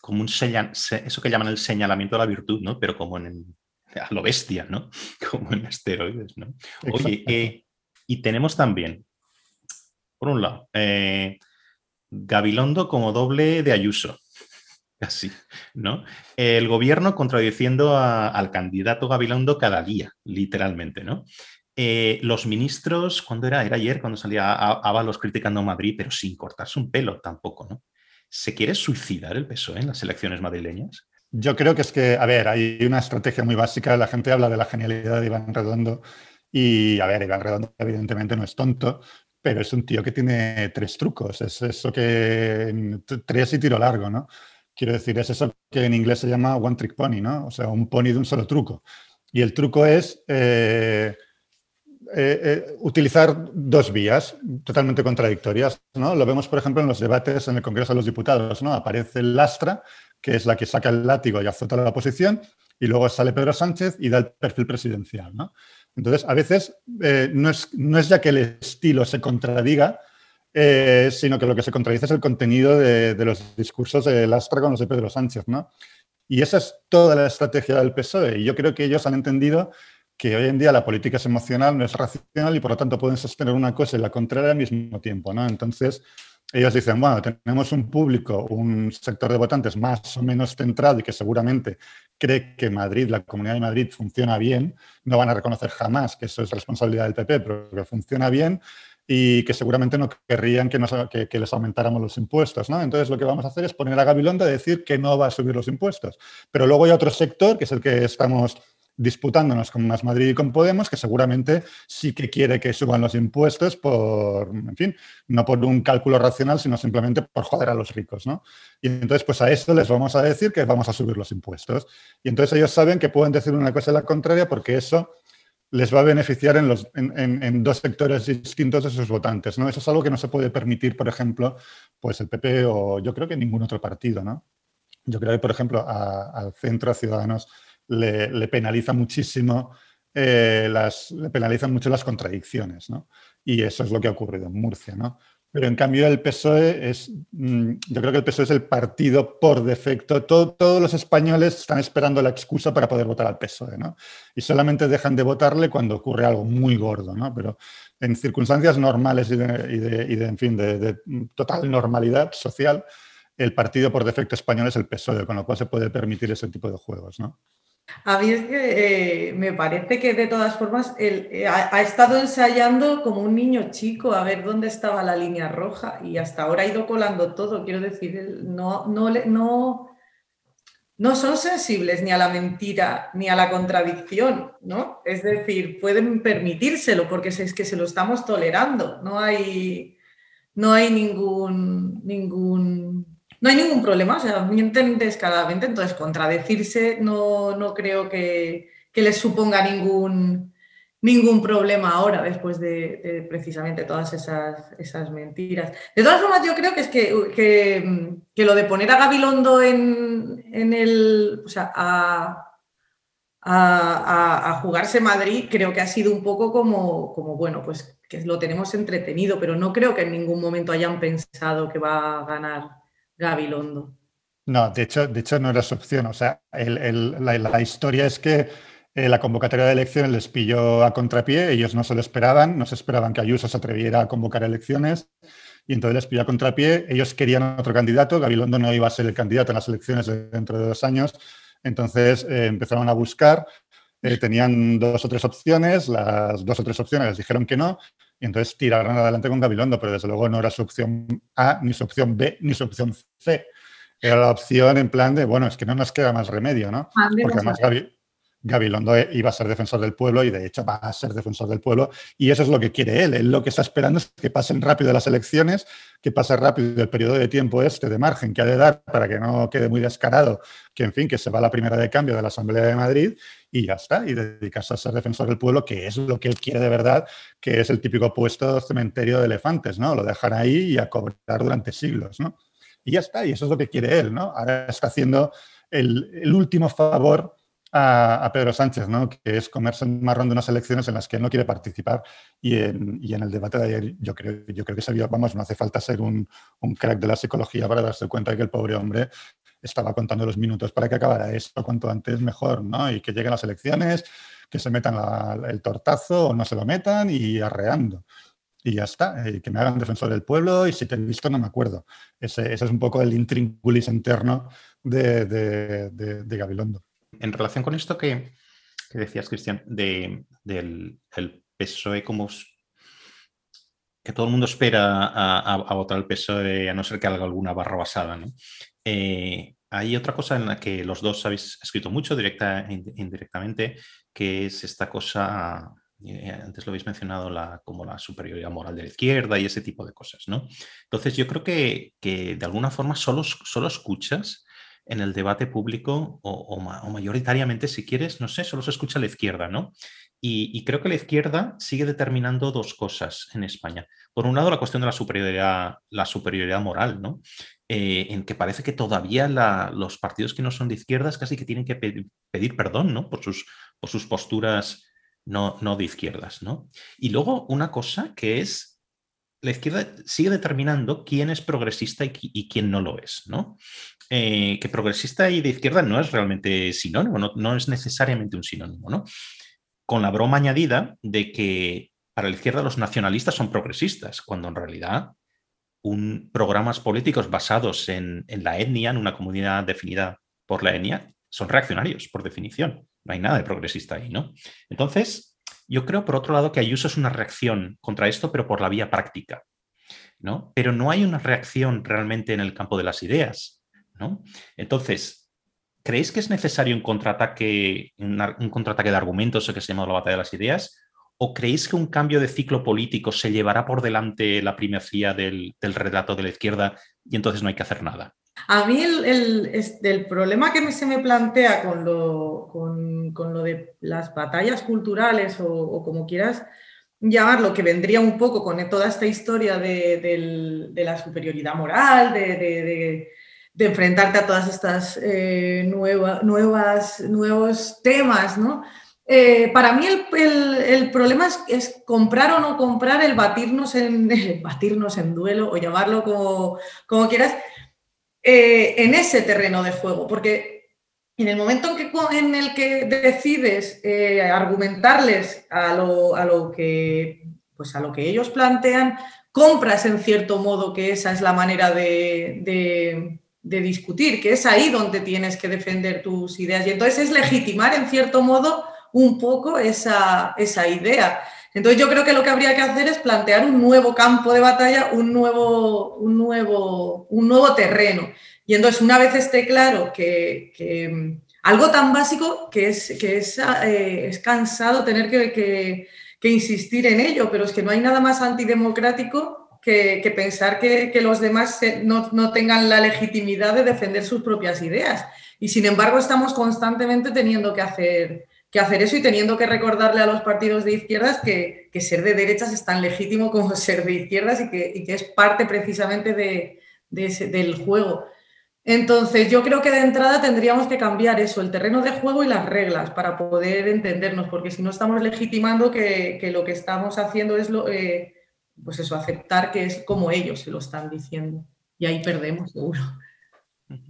como un eso que llaman el señalamiento de la virtud, ¿no? Pero como en a lo bestia, ¿no? <laughs> Como en esteroides, ¿no? Oye, eh, y tenemos también, por un lado, eh, Gabilondo como doble de Ayuso. <laughs> Así, ¿no? El gobierno contradiciendo al candidato Gabilondo cada día, literalmente, ¿no? Eh, los ministros, ¿cuándo era? Era ayer cuando salía Ábalos criticando a Madrid, pero sin cortarse un pelo tampoco, ¿no? ¿Se quiere suicidar el PSOE en las elecciones madrileñas? Yo creo que es que, a ver, hay una estrategia muy básica. La gente habla de la genialidad de Iván Redondo y, a ver, Iván Redondo evidentemente no es tonto, pero es un tío que tiene tres trucos. Es eso que tres y tiro largo, ¿no? Quiero decir, es eso que en inglés se llama one trick pony, ¿no? O sea, un pony de un solo truco. Y el truco es eh, eh, eh, utilizar dos vías totalmente contradictorias, ¿no? Lo vemos, por ejemplo, en los debates en el Congreso de los Diputados, ¿no? Aparece lastra, que es la que saca el látigo y azota la oposición, y luego sale Pedro Sánchez y da el perfil presidencial, ¿no? Entonces, a veces eh, no, es, no, es, ya que el estilo se contradiga, sino que lo que se contradice es el contenido de, los discursos de Lastra con los de Pedro Sánchez, ¿no? Y esa es toda la estrategia del PSOE. Y yo creo que ellos han entendido que hoy en día la política es emocional, no es racional y por lo tanto pueden sostener una cosa y la contraria al mismo tiempo, ¿no? Entonces, ellos dicen, bueno, tenemos un público, un sector de votantes más o menos centrado y que seguramente cree que Madrid, la Comunidad de Madrid funciona bien, no van a reconocer jamás que eso es responsabilidad del PP, pero que funciona bien y que seguramente no querrían que, que, les aumentáramos los impuestos. ¿no? Entonces lo que vamos a hacer es poner a Gabilondo a decir que no va a subir los impuestos. Pero luego hay otro sector, que es el que estamos disputándonos con Más Madrid y con Podemos, que seguramente sí que quiere que suban los impuestos por, en fin, no por un cálculo racional, sino simplemente por joder a los ricos, ¿no? Y entonces, pues a eso les vamos a decir que vamos a subir los impuestos. Y entonces ellos saben que pueden decir una cosa y la contraria porque eso les va a beneficiar en, los, en, dos sectores distintos de sus votantes, ¿no? Eso es algo que no se puede permitir, por ejemplo, pues el PP o yo creo que ningún otro partido, ¿no? Yo creo que, por ejemplo, al centro, a Ciudadanos, le, penaliza muchísimo eh, las, le penalizan mucho las contradicciones, ¿no? Y eso es lo que ha ocurrido en Murcia, ¿no? Pero en cambio el PSOE es, mm, yo creo que el PSOE es el partido por defecto. todos los españoles están esperando la excusa para poder votar al PSOE, ¿no? Y solamente dejan de votarle cuando ocurre algo muy gordo, ¿no? Pero en circunstancias normales y de, en fin, de total normalidad social, el partido por defecto español es el PSOE, con lo cual se puede permitir ese tipo de juegos, ¿no? A mí es que eh, me parece que de todas formas él, eh, ha, estado ensayando como un niño chico a ver dónde estaba la línea roja y hasta ahora ha ido colando todo. Quiero decir, no, no, no, no son sensibles ni a la mentira ni a la contradicción, ¿no? Es decir, pueden permitírselo porque es que se lo estamos tolerando. No hay, no hay ningún, ningún no hay ningún problema, o sea, mienten descaradamente, entonces contradecirse no, no creo que, les suponga ningún, ningún problema ahora después de, precisamente todas esas, esas, mentiras. De todas formas, yo creo que es que, que, lo de poner a Gabilondo en, en el, o sea, a, a, jugarse Madrid, creo que ha sido un poco como, como, bueno, pues que lo tenemos entretenido, pero no creo que en ningún momento hayan pensado que va a ganar Gabilondo. No, de hecho, de hecho no era su opción. O sea, la, historia es que eh, la convocatoria de elecciones les pilló a contrapié, ellos no se lo esperaban, no se esperaban que Ayuso se atreviera a convocar elecciones y entonces les pilló a contrapié. Ellos querían otro candidato, Gabilondo no iba a ser el candidato en las elecciones dentro de dos años, entonces eh, empezaron a buscar, eh, tenían dos o tres opciones, las dos o tres opciones les dijeron que no y entonces tiraron adelante con Gabilondo, pero desde luego no era su opción A, ni su opción B, ni su opción C. Era la opción en plan de, bueno, es que no nos queda más remedio, ¿no? Porque además Gabilondo iba a ser defensor del pueblo y de hecho va a ser defensor del pueblo y eso es lo que quiere él. Él lo que está esperando es que pasen rápido las elecciones, que pase rápido el periodo de tiempo este de margen que ha de dar para que no quede muy descarado, que en fin, que se va la primera de cambio de la Asamblea de Madrid y ya está, y dedicarse a ser defensor del pueblo, que es lo que él quiere de verdad, que es el típico puesto cementerio de elefantes, ¿no? Lo dejan ahí y a cobrar durante siglos, ¿no? Y ya está, y eso es lo que quiere él, ¿no? Ahora está haciendo el último favor a, Pedro Sánchez, ¿no? que es comerse el marrón de unas elecciones en las que él no quiere participar. Y en, el debate de ayer yo creo, yo creo que vio, vamos, no hace falta ser un, crack de la psicología para darse cuenta de que el pobre hombre estaba contando los minutos para que acabara esto cuanto antes mejor, ¿no? Y que lleguen las elecciones, que se metan el tortazo o no se lo metan y arreando. Y ya está, y que me hagan defensor del pueblo y si te he visto no me acuerdo. Ese, es un poco el intríngulis interno de, de Gabilondo en relación con esto que, decías, Cristian, del PSOE como que todo el mundo espera a, votar el PSOE a no ser que haga alguna barra basada. ¿no? Eh, hay otra cosa en la que los dos habéis escrito mucho, directa e indirectamente, que es esta cosa, eh, antes lo habéis mencionado, como la superioridad moral de la izquierda y ese tipo de cosas. ¿no? Entonces yo creo que, que de alguna forma solo, solo escuchas en el debate público o, mayoritariamente, si quieres, no sé, solo se escucha la izquierda, ¿no? Y, creo que la izquierda sigue determinando dos cosas en España. Por un lado, la cuestión de la superioridad, la superioridad moral, ¿no? Eh, en que parece que todavía los partidos que no son de izquierdas casi que tienen que pedir, perdón, ¿no? Por sus, por sus posturas no, no de izquierdas, ¿no? Y luego una cosa que es la izquierda sigue determinando quién es progresista y, quién no lo es, ¿no? Eh, que progresista y de izquierda no es realmente sinónimo, no, es necesariamente un sinónimo, ¿no? Con la broma añadida de que para la izquierda los nacionalistas son progresistas, cuando en realidad un, programas políticos basados en, la etnia, en una comunidad definida por la etnia, son reaccionarios, por definición. No hay nada de progresista ahí, ¿no? Entonces, yo creo, por otro lado, que Ayuso es una reacción contra esto, pero por la vía práctica, ¿no? Pero no hay una reacción realmente en el campo de las ideas. Entonces, ¿creéis que es necesario un contraataque, un, contraataque de argumentos, o que se llama la batalla de las ideas? ¿O creéis que un cambio de ciclo político se llevará por delante la primacía del, relato de la izquierda y entonces no hay que hacer nada? A mí el, problema que se me plantea con lo, con, lo de las batallas culturales o, como quieras llamarlo, que vendría un poco con toda esta historia de, la superioridad moral, de, de enfrentarte a todas estas eh, nuevas, nuevos temas, ¿no? Eh, para mí el, problema es, comprar o no comprar el batirnos en, <laughs> batirnos en duelo o llamarlo como, como quieras, eh, en ese terreno de juego, porque en el momento en, que, en el que decides argumentarles a lo, a lo, que, pues a lo que ellos plantean, compras en cierto modo que esa es la manera de de discutir, que es ahí donde tienes que defender tus ideas. Y entonces es legitimar, en cierto modo, un poco esa, esa idea. Entonces yo creo que lo que habría que hacer es plantear un nuevo campo de batalla, un nuevo, un nuevo, un nuevo terreno. Y entonces una vez esté claro que, mm, algo tan básico que es, que es, eh, es cansado tener que, insistir en ello, pero es que no hay nada más antidemocrático que, pensar que, los demás no, tengan la legitimidad de defender sus propias ideas. Y sin embargo estamos constantemente teniendo que hacer, que hacer eso y teniendo que recordarle a los partidos de izquierdas que, ser de derechas es tan legítimo como <laughs> ser de izquierdas y que, es parte precisamente de, del juego. Entonces, yo creo que de entrada tendríamos que cambiar eso, el terreno de juego y las reglas para poder entendernos, porque si no estamos legitimando que, lo que estamos haciendo es lo, eh, pues eso, aceptar que es como ellos se lo están diciendo. Y ahí perdemos, seguro.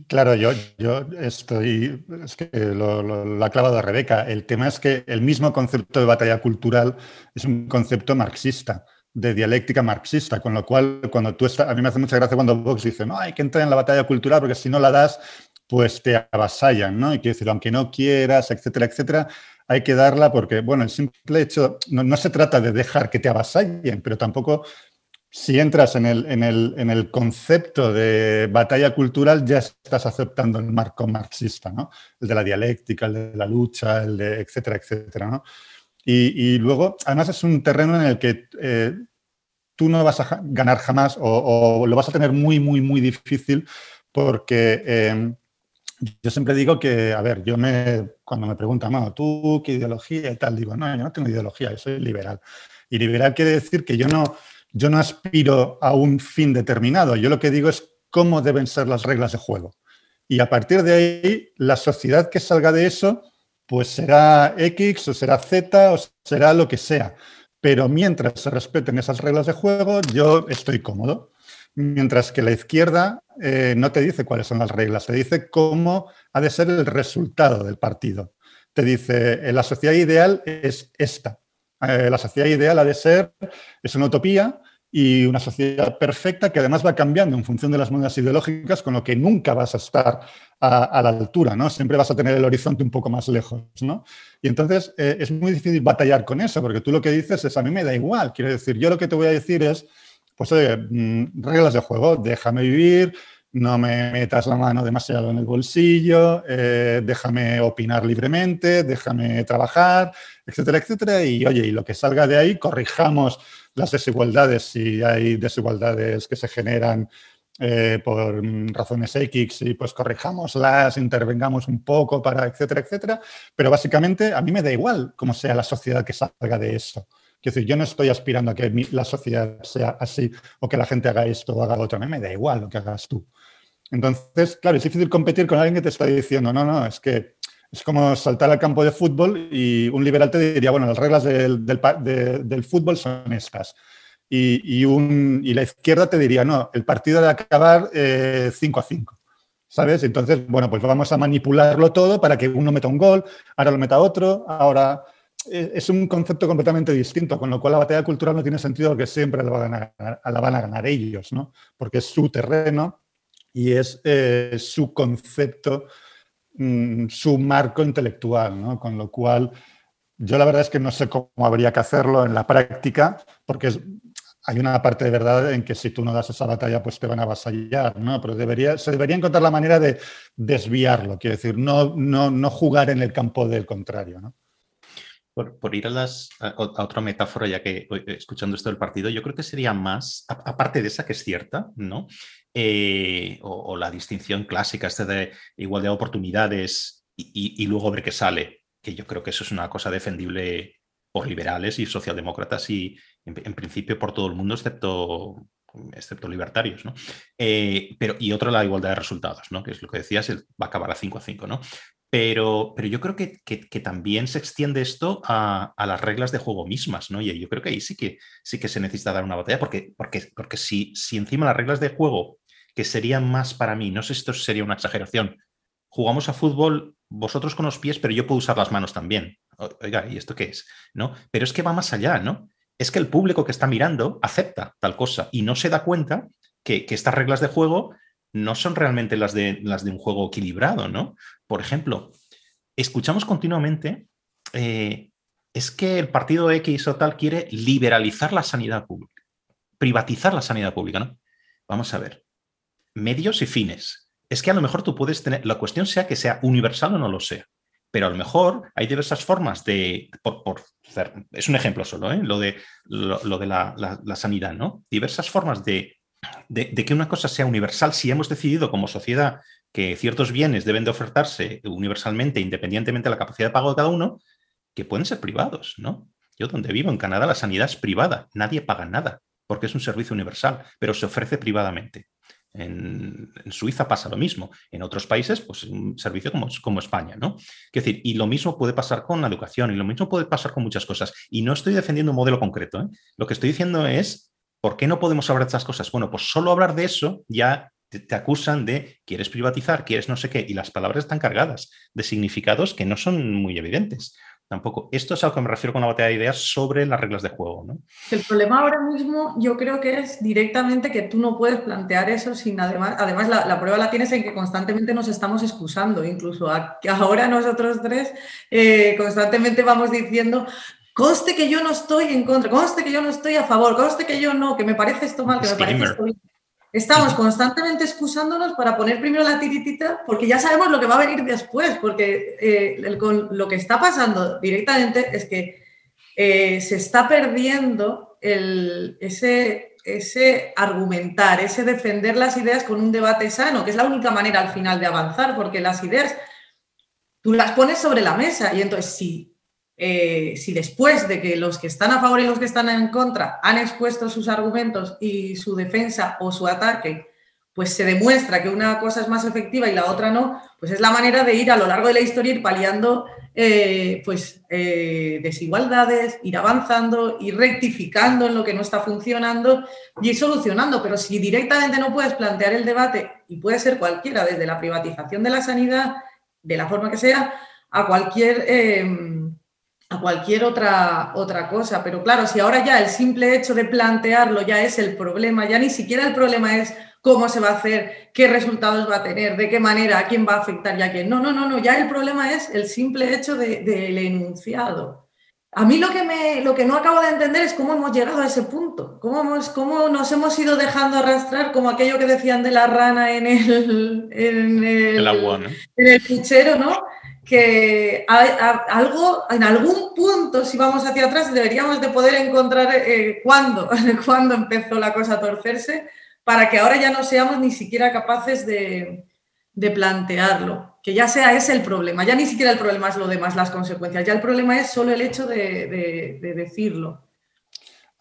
Claro, yo, yo estoy, es que lo, ha clavado Rebeca. El tema es que el mismo concepto de batalla cultural es un concepto marxista, de dialéctica marxista, con lo cual cuando tú estás, a mí me hace mucha gracia cuando Vox dice, no, hay que entrar en la batalla cultural porque si no la das, pues te avasallan, ¿no? Y quiere decir, aunque no quieras, etcétera, etcétera, hay que darla porque, bueno, el simple hecho, no, se trata de dejar que te avasallen, pero tampoco si entras en el, en, el, concepto de batalla cultural ya estás aceptando el marco marxista, ¿no? El de la dialéctica, el de la lucha, el de etcétera, etcétera, ¿no? Y, luego, además es un terreno en el que eh, tú no vas a ganar jamás o, lo vas a tener muy, muy, muy difícil porque eh, yo siempre digo que, a ver, yo me, cuando me preguntan, bueno, ¿tú qué ideología y tal? Digo, no, yo no tengo ideología, soy liberal. Y liberal quiere decir que yo no, yo no aspiro a un fin determinado, yo lo que digo es cómo deben ser las reglas de juego. Y a partir de ahí, la sociedad que salga de eso, pues será X o será Z o será lo que sea. Pero mientras se respeten esas reglas de juego, yo estoy cómodo. Mientras que la izquierda eh, no te dice cuáles son las reglas, te dice cómo ha de ser el resultado del partido. Te dice, eh, la sociedad ideal es esta. Eh, la sociedad ideal ha de ser, es una utopía y una sociedad perfecta que además va cambiando en función de las modas ideológicas, con lo que nunca vas a estar a, la altura, ¿no? Siempre vas a tener el horizonte un poco más lejos, ¿no? Y entonces eh, es muy difícil batallar con eso, porque tú lo que dices es, a mí me da igual, quiero decir, yo lo que te voy a decir es, pues oye, mm, reglas de juego, déjame vivir, no me metas la mano demasiado en el bolsillo, eh, déjame opinar libremente, déjame trabajar, etcétera, etcétera. Y oye, y lo que salga de ahí, corrijamos las desigualdades, si hay desigualdades que se generan eh, por razones X y pues corrijámoslas, intervengamos un poco para, etcétera, etcétera. Pero básicamente a mí me da igual cómo sea la sociedad que salga de eso. Quiero decir, yo no estoy aspirando a que la sociedad sea así o que la gente haga esto o haga otro. A mí me da igual lo que hagas tú. Entonces, claro, es difícil competir con alguien que te está diciendo, no, no, es que es como saltar al campo de fútbol y un liberal te diría, bueno, las reglas del, del, fútbol son estas. Y, un, y, la izquierda te diría, no, el partido debe acabar 5 eh, a 5. ¿Sabes? Entonces, bueno, pues vamos a manipularlo todo para que uno meta un gol, ahora lo meta otro, ahora eh, es un concepto completamente distinto, con lo cual la batalla cultural no tiene sentido porque siempre la van a ganar, la van a ganar ellos, ¿no? Porque es su terreno y es eh, su concepto, mm, su marco intelectual, ¿no? Con lo cual, yo la verdad es que no sé cómo habría que hacerlo en la práctica, porque hay una parte de verdad en que si tú no das esa batalla, pues te van a avasallar, ¿no? Pero debería, se debería encontrar la manera de desviarlo, quiero decir, no, no, no jugar en el campo del contrario, ¿no? Por, ir a, las, a, otra metáfora, ya que escuchando esto del partido, yo creo que sería más, aparte de esa que es cierta, ¿no? Eh, o, la distinción clásica, este de igualdad de oportunidades y, luego ver qué sale, que yo creo que eso es una cosa defendible por liberales y socialdemócratas y en, principio por todo el mundo, excepto excepto libertarios, ¿no? Eh, pero, y otra la igualdad de resultados, ¿no? Que es lo que decías, va a acabar a 5 a 5, ¿no? Pero, pero yo creo que, también se extiende esto a, las reglas de juego mismas, ¿no? Y yo creo que ahí sí que, sí que se necesita dar una batalla, porque, porque, porque si, si encima las reglas de juego, que serían más para mí, no sé si esto sería una exageración, jugamos a fútbol vosotros con los pies, pero yo puedo usar las manos también. Oiga, ¿y esto qué es? ¿No? Pero es que va más allá, ¿no? Es que el público que está mirando acepta tal cosa y no se da cuenta que, estas reglas de juego no son realmente las de, las de un juego equilibrado, ¿no? Por ejemplo, escuchamos continuamente, eh, es que el partido X o tal quiere liberalizar la sanidad pública, privatizar la sanidad pública, ¿no? Vamos a ver, medios y fines. Es que a lo mejor tú puedes tener, la cuestión sea que sea universal o no lo sea, pero a lo mejor hay diversas formas de, por, es un ejemplo solo, ¿eh? lo de, lo, de la, la sanidad, ¿no? Diversas formas de de, que una cosa sea universal si hemos decidido como sociedad que ciertos bienes deben de ofertarse universalmente, independientemente de la capacidad de pago de cada uno, que pueden ser privados, ¿no? Yo donde vivo, en Canadá, la sanidad es privada, nadie paga nada, porque es un servicio universal, pero se ofrece privadamente. En, Suiza pasa lo mismo, en otros países, pues un servicio como, como España, ¿no? Es decir, y lo mismo puede pasar con la educación, y lo mismo puede pasar con muchas cosas. Y no estoy defendiendo un modelo concreto, ¿eh? Lo que estoy diciendo es ¿Por qué no podemos hablar de estas cosas? Bueno, pues solo hablar de eso ya te, acusan de quieres privatizar, quieres no sé qué, y las palabras están cargadas de significados que no son muy evidentes. Tampoco. Esto es a lo que me refiero con la batalla de ideas sobre las reglas de juego. ¿no? El problema ahora mismo yo creo que es directamente que tú no puedes plantear eso sin además, además la, prueba la tienes en que constantemente nos estamos excusando, incluso ahora nosotros tres eh, constantemente vamos diciendo, Conste que yo no estoy en contra, conste que yo no estoy a favor, conste que yo no, que me parece esto mal, que me parece esto bien. Estamos constantemente excusándonos para poner primero la tiritita porque ya sabemos lo que va a venir después, porque eh, lo que está pasando directamente es que eh, se está perdiendo ese, ese argumentar, ese defender las ideas con un debate sano, que es la única manera al final de avanzar, porque las ideas tú las pones sobre la mesa y entonces si eh, si después de que los que están a favor y los que están en contra han expuesto sus argumentos y su defensa o su ataque, pues se demuestra que una cosa es más efectiva y la otra no, pues es la manera de ir a lo largo de la historia, ir paliando eh, pues, eh, desigualdades, ir avanzando, ir rectificando en lo que no está funcionando y ir solucionando. Pero si directamente no puedes plantear el debate, y puede ser cualquiera, desde la privatización de la sanidad, de la forma que sea, a cualquier a cualquier otra, otra cosa. Pero claro, si ahora ya el simple hecho de plantearlo ya es el problema, ya ni siquiera el problema es cómo se va a hacer, qué resultados va a tener, de qué manera, a quién va a afectar y a quién. No, no, no, no, ya el problema es el simple hecho del enunciado. A mí lo que, me, lo que no acabo de entender es cómo hemos llegado a ese punto, cómo, hemos, cómo nos hemos ido dejando arrastrar, como aquello que decían de la rana en el, en el, agua, en el puchero, ¿no? Que algo, en algún punto, si vamos hacia atrás, deberíamos de poder encontrar eh, cuándo, <laughs> cuándo empezó la cosa a torcerse, para que ahora ya no seamos ni siquiera capaces de, de plantearlo, que ya sea ese el problema, ya ni siquiera el problema es lo demás, las consecuencias, ya el problema es solo el hecho de, decirlo.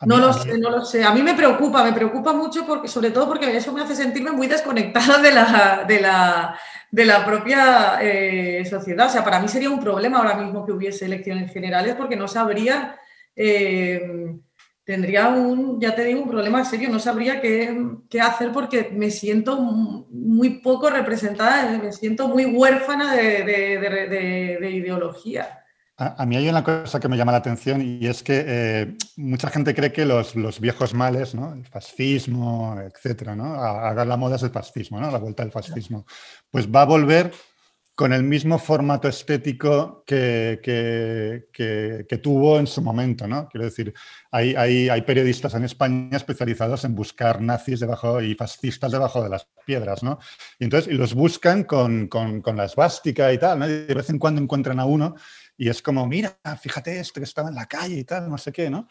No lo sé, no lo sé. A mí me preocupa, me preocupa mucho porque, sobre todo porque eso me hace sentirme muy desconectada de la, de la, de la propia eh, sociedad. O sea, para mí sería un problema ahora mismo que hubiese elecciones generales porque no sabría eh, tendría un, ya te digo, un problema serio, no sabría qué, hacer porque me siento muy poco representada, me siento muy huérfana de, ideología. A, mí hay una cosa que me llama la atención y es que eh, mucha gente cree que los, viejos males, el fascismo, etcétera, ¿no? ahora la moda es el fascismo, ¿no? la vuelta del fascismo, pues va a volver con el mismo formato estético que, que, tuvo en su momento. ¿no? Quiero decir, hay, hay, periodistas en España especializados en buscar nazis debajo y fascistas debajo de las piedras. ¿no? Y entonces y los buscan con, con, con la esvástica y tal. Y de vez en cuando encuentran a uno y es como, mira, fíjate este que estaba en la calle y tal, no sé qué. ¿no?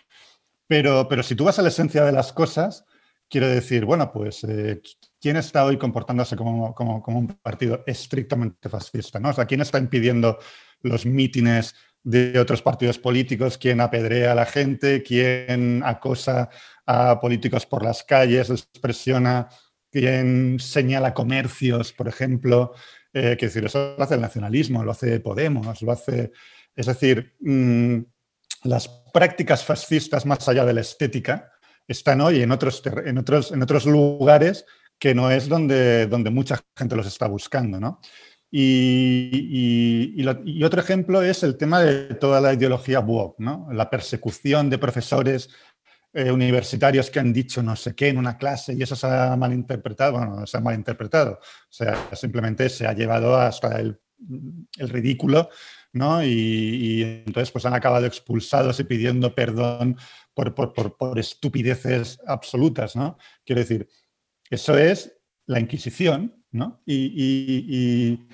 Pero, pero si tú vas a la esencia de las cosas, quiero decir, bueno, pues, eh, ¿quién está hoy comportándose como, un partido estrictamente fascista? ¿no? O sea, ¿quién está impidiendo los mítines de otros partidos políticos? ¿Quién apedrea a la gente? ¿Quién acosa a políticos por las calles? ¿Les presiona? ¿Quién señala comercios, por ejemplo? Eh, quiero decir, eso lo hace el nacionalismo, lo hace Podemos, lo hace... Es decir, mm, las prácticas fascistas más allá de la estética, están hoy en otros, en otros, en otros lugares que no es donde, donde mucha gente los está buscando. ¿no? Y, otro ejemplo es el tema de toda la ideología woke, ¿no? la persecución de profesores eh, universitarios que han dicho no sé qué en una clase y eso se ha malinterpretado, bueno, se ha malinterpretado, o sea, simplemente se ha llevado hasta el ridículo ¿no? Y, entonces pues han acabado expulsados y pidiendo perdón por, estupideces absolutas, ¿no? Quiero decir, eso es la Inquisición, ¿no? Y,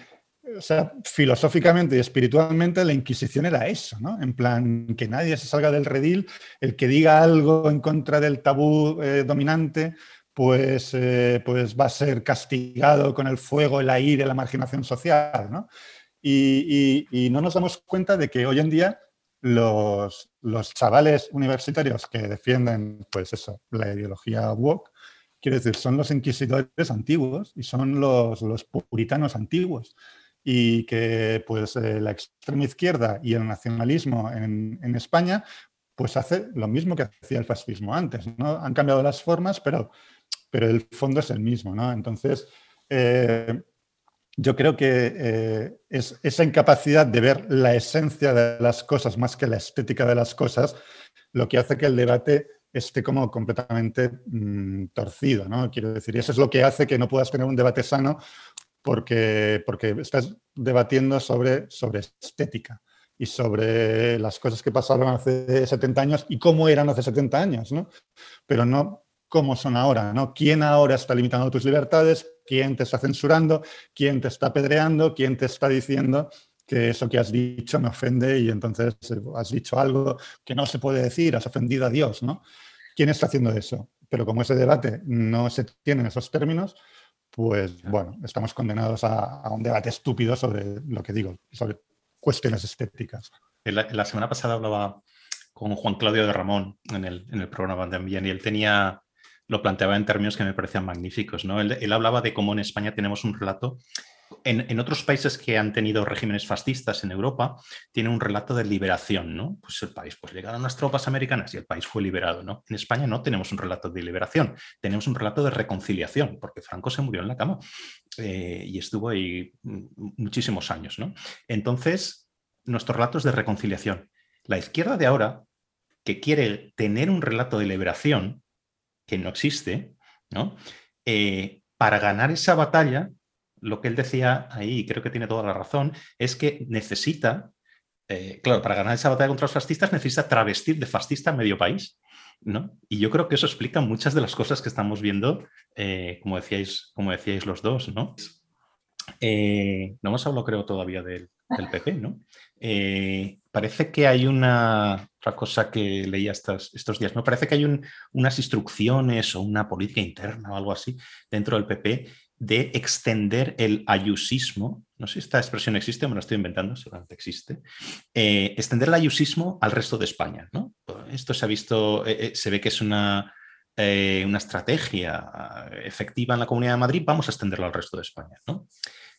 o sea, filosóficamente y espiritualmente la Inquisición era eso, ¿no? En plan, que nadie se salga del redil, el que diga algo en contra del tabú eh, dominante, pues, eh, pues va a ser castigado con el fuego, el aire, la marginación social, ¿no? Y, y, no nos damos cuenta de que hoy en día los, los chavales universitarios que defienden, pues eso, la ideología woke, quiero decir, son los inquisidores antiguos y son los, los puritanos antiguos y que pues eh, la extrema izquierda y el nacionalismo en, en, España pues hace lo mismo que hacía el fascismo antes, ¿no? Han cambiado las formas, pero, pero el fondo es el mismo, ¿no? Entonces, eh, yo creo que eh, es esa incapacidad de ver la esencia de las cosas más que la estética de las cosas lo que hace que el debate esté como completamente mm, torcido, ¿no? Quiero decir, y eso es lo que hace que no puedas tener un debate sano porque, porque estás debatiendo sobre, sobre estética y sobre las cosas que pasaron hace 70 años y cómo eran hace 70 años, ¿no? Pero no cómo son ahora, ¿no? ¿Quién ahora está limitando tus libertades? ¿Quién te está censurando? ¿Quién te está apedreando? ¿Quién te está diciendo que eso que has dicho me ofende y entonces eh, has dicho algo que no se puede decir, has ofendido a Dios, ¿no? ¿Quién está haciendo eso? Pero como ese debate no se tiene en esos términos, pues bueno, estamos condenados a, un debate estúpido sobre lo que digo, sobre cuestiones estéticas. La, semana pasada hablaba con Juan Claudio de Ramón en el, en el programa también y él tenía lo planteaba en términos que me parecían magníficos. ¿no? Él, hablaba de cómo en España tenemos un relato. En, otros países que han tenido regímenes fascistas en Europa, tiene un relato de liberación, ¿no? Pues el país, pues llegaron las tropas americanas y el país fue liberado, ¿no? En España no tenemos un relato de liberación, tenemos un relato de reconciliación, porque Franco se murió en la cama eh, y estuvo ahí muchísimos años, ¿no? Entonces, nuestro relato es de reconciliación. la izquierda de ahora, que quiere tener un relato de liberación, que no existe, ¿no? Eh, para ganar esa batalla, lo que él decía ahí, y creo que tiene toda la razón, es que necesita, eh, claro, para ganar esa batalla contra los fascistas necesita travestir de fascista a medio país. ¿no? Y yo creo que eso explica muchas de las cosas que estamos viendo, eh, como, decíais, como decíais los dos, ¿no? no hemos hablado, creo, todavía del, del PP, ¿no? Parece que hay una otra cosa que leía estos, estos días, ¿no? Parece que hay unas instrucciones o una política interna o algo así dentro del PP de extender el ayusismo, no sé si esta expresión existe me la estoy inventando, seguramente existe, eh, extender el ayusismo al resto de España, ¿no? Esto se ha visto, eh, se ve que es una, una estrategia efectiva en la Comunidad de Madrid, vamos a extenderlo al resto de España, ¿no?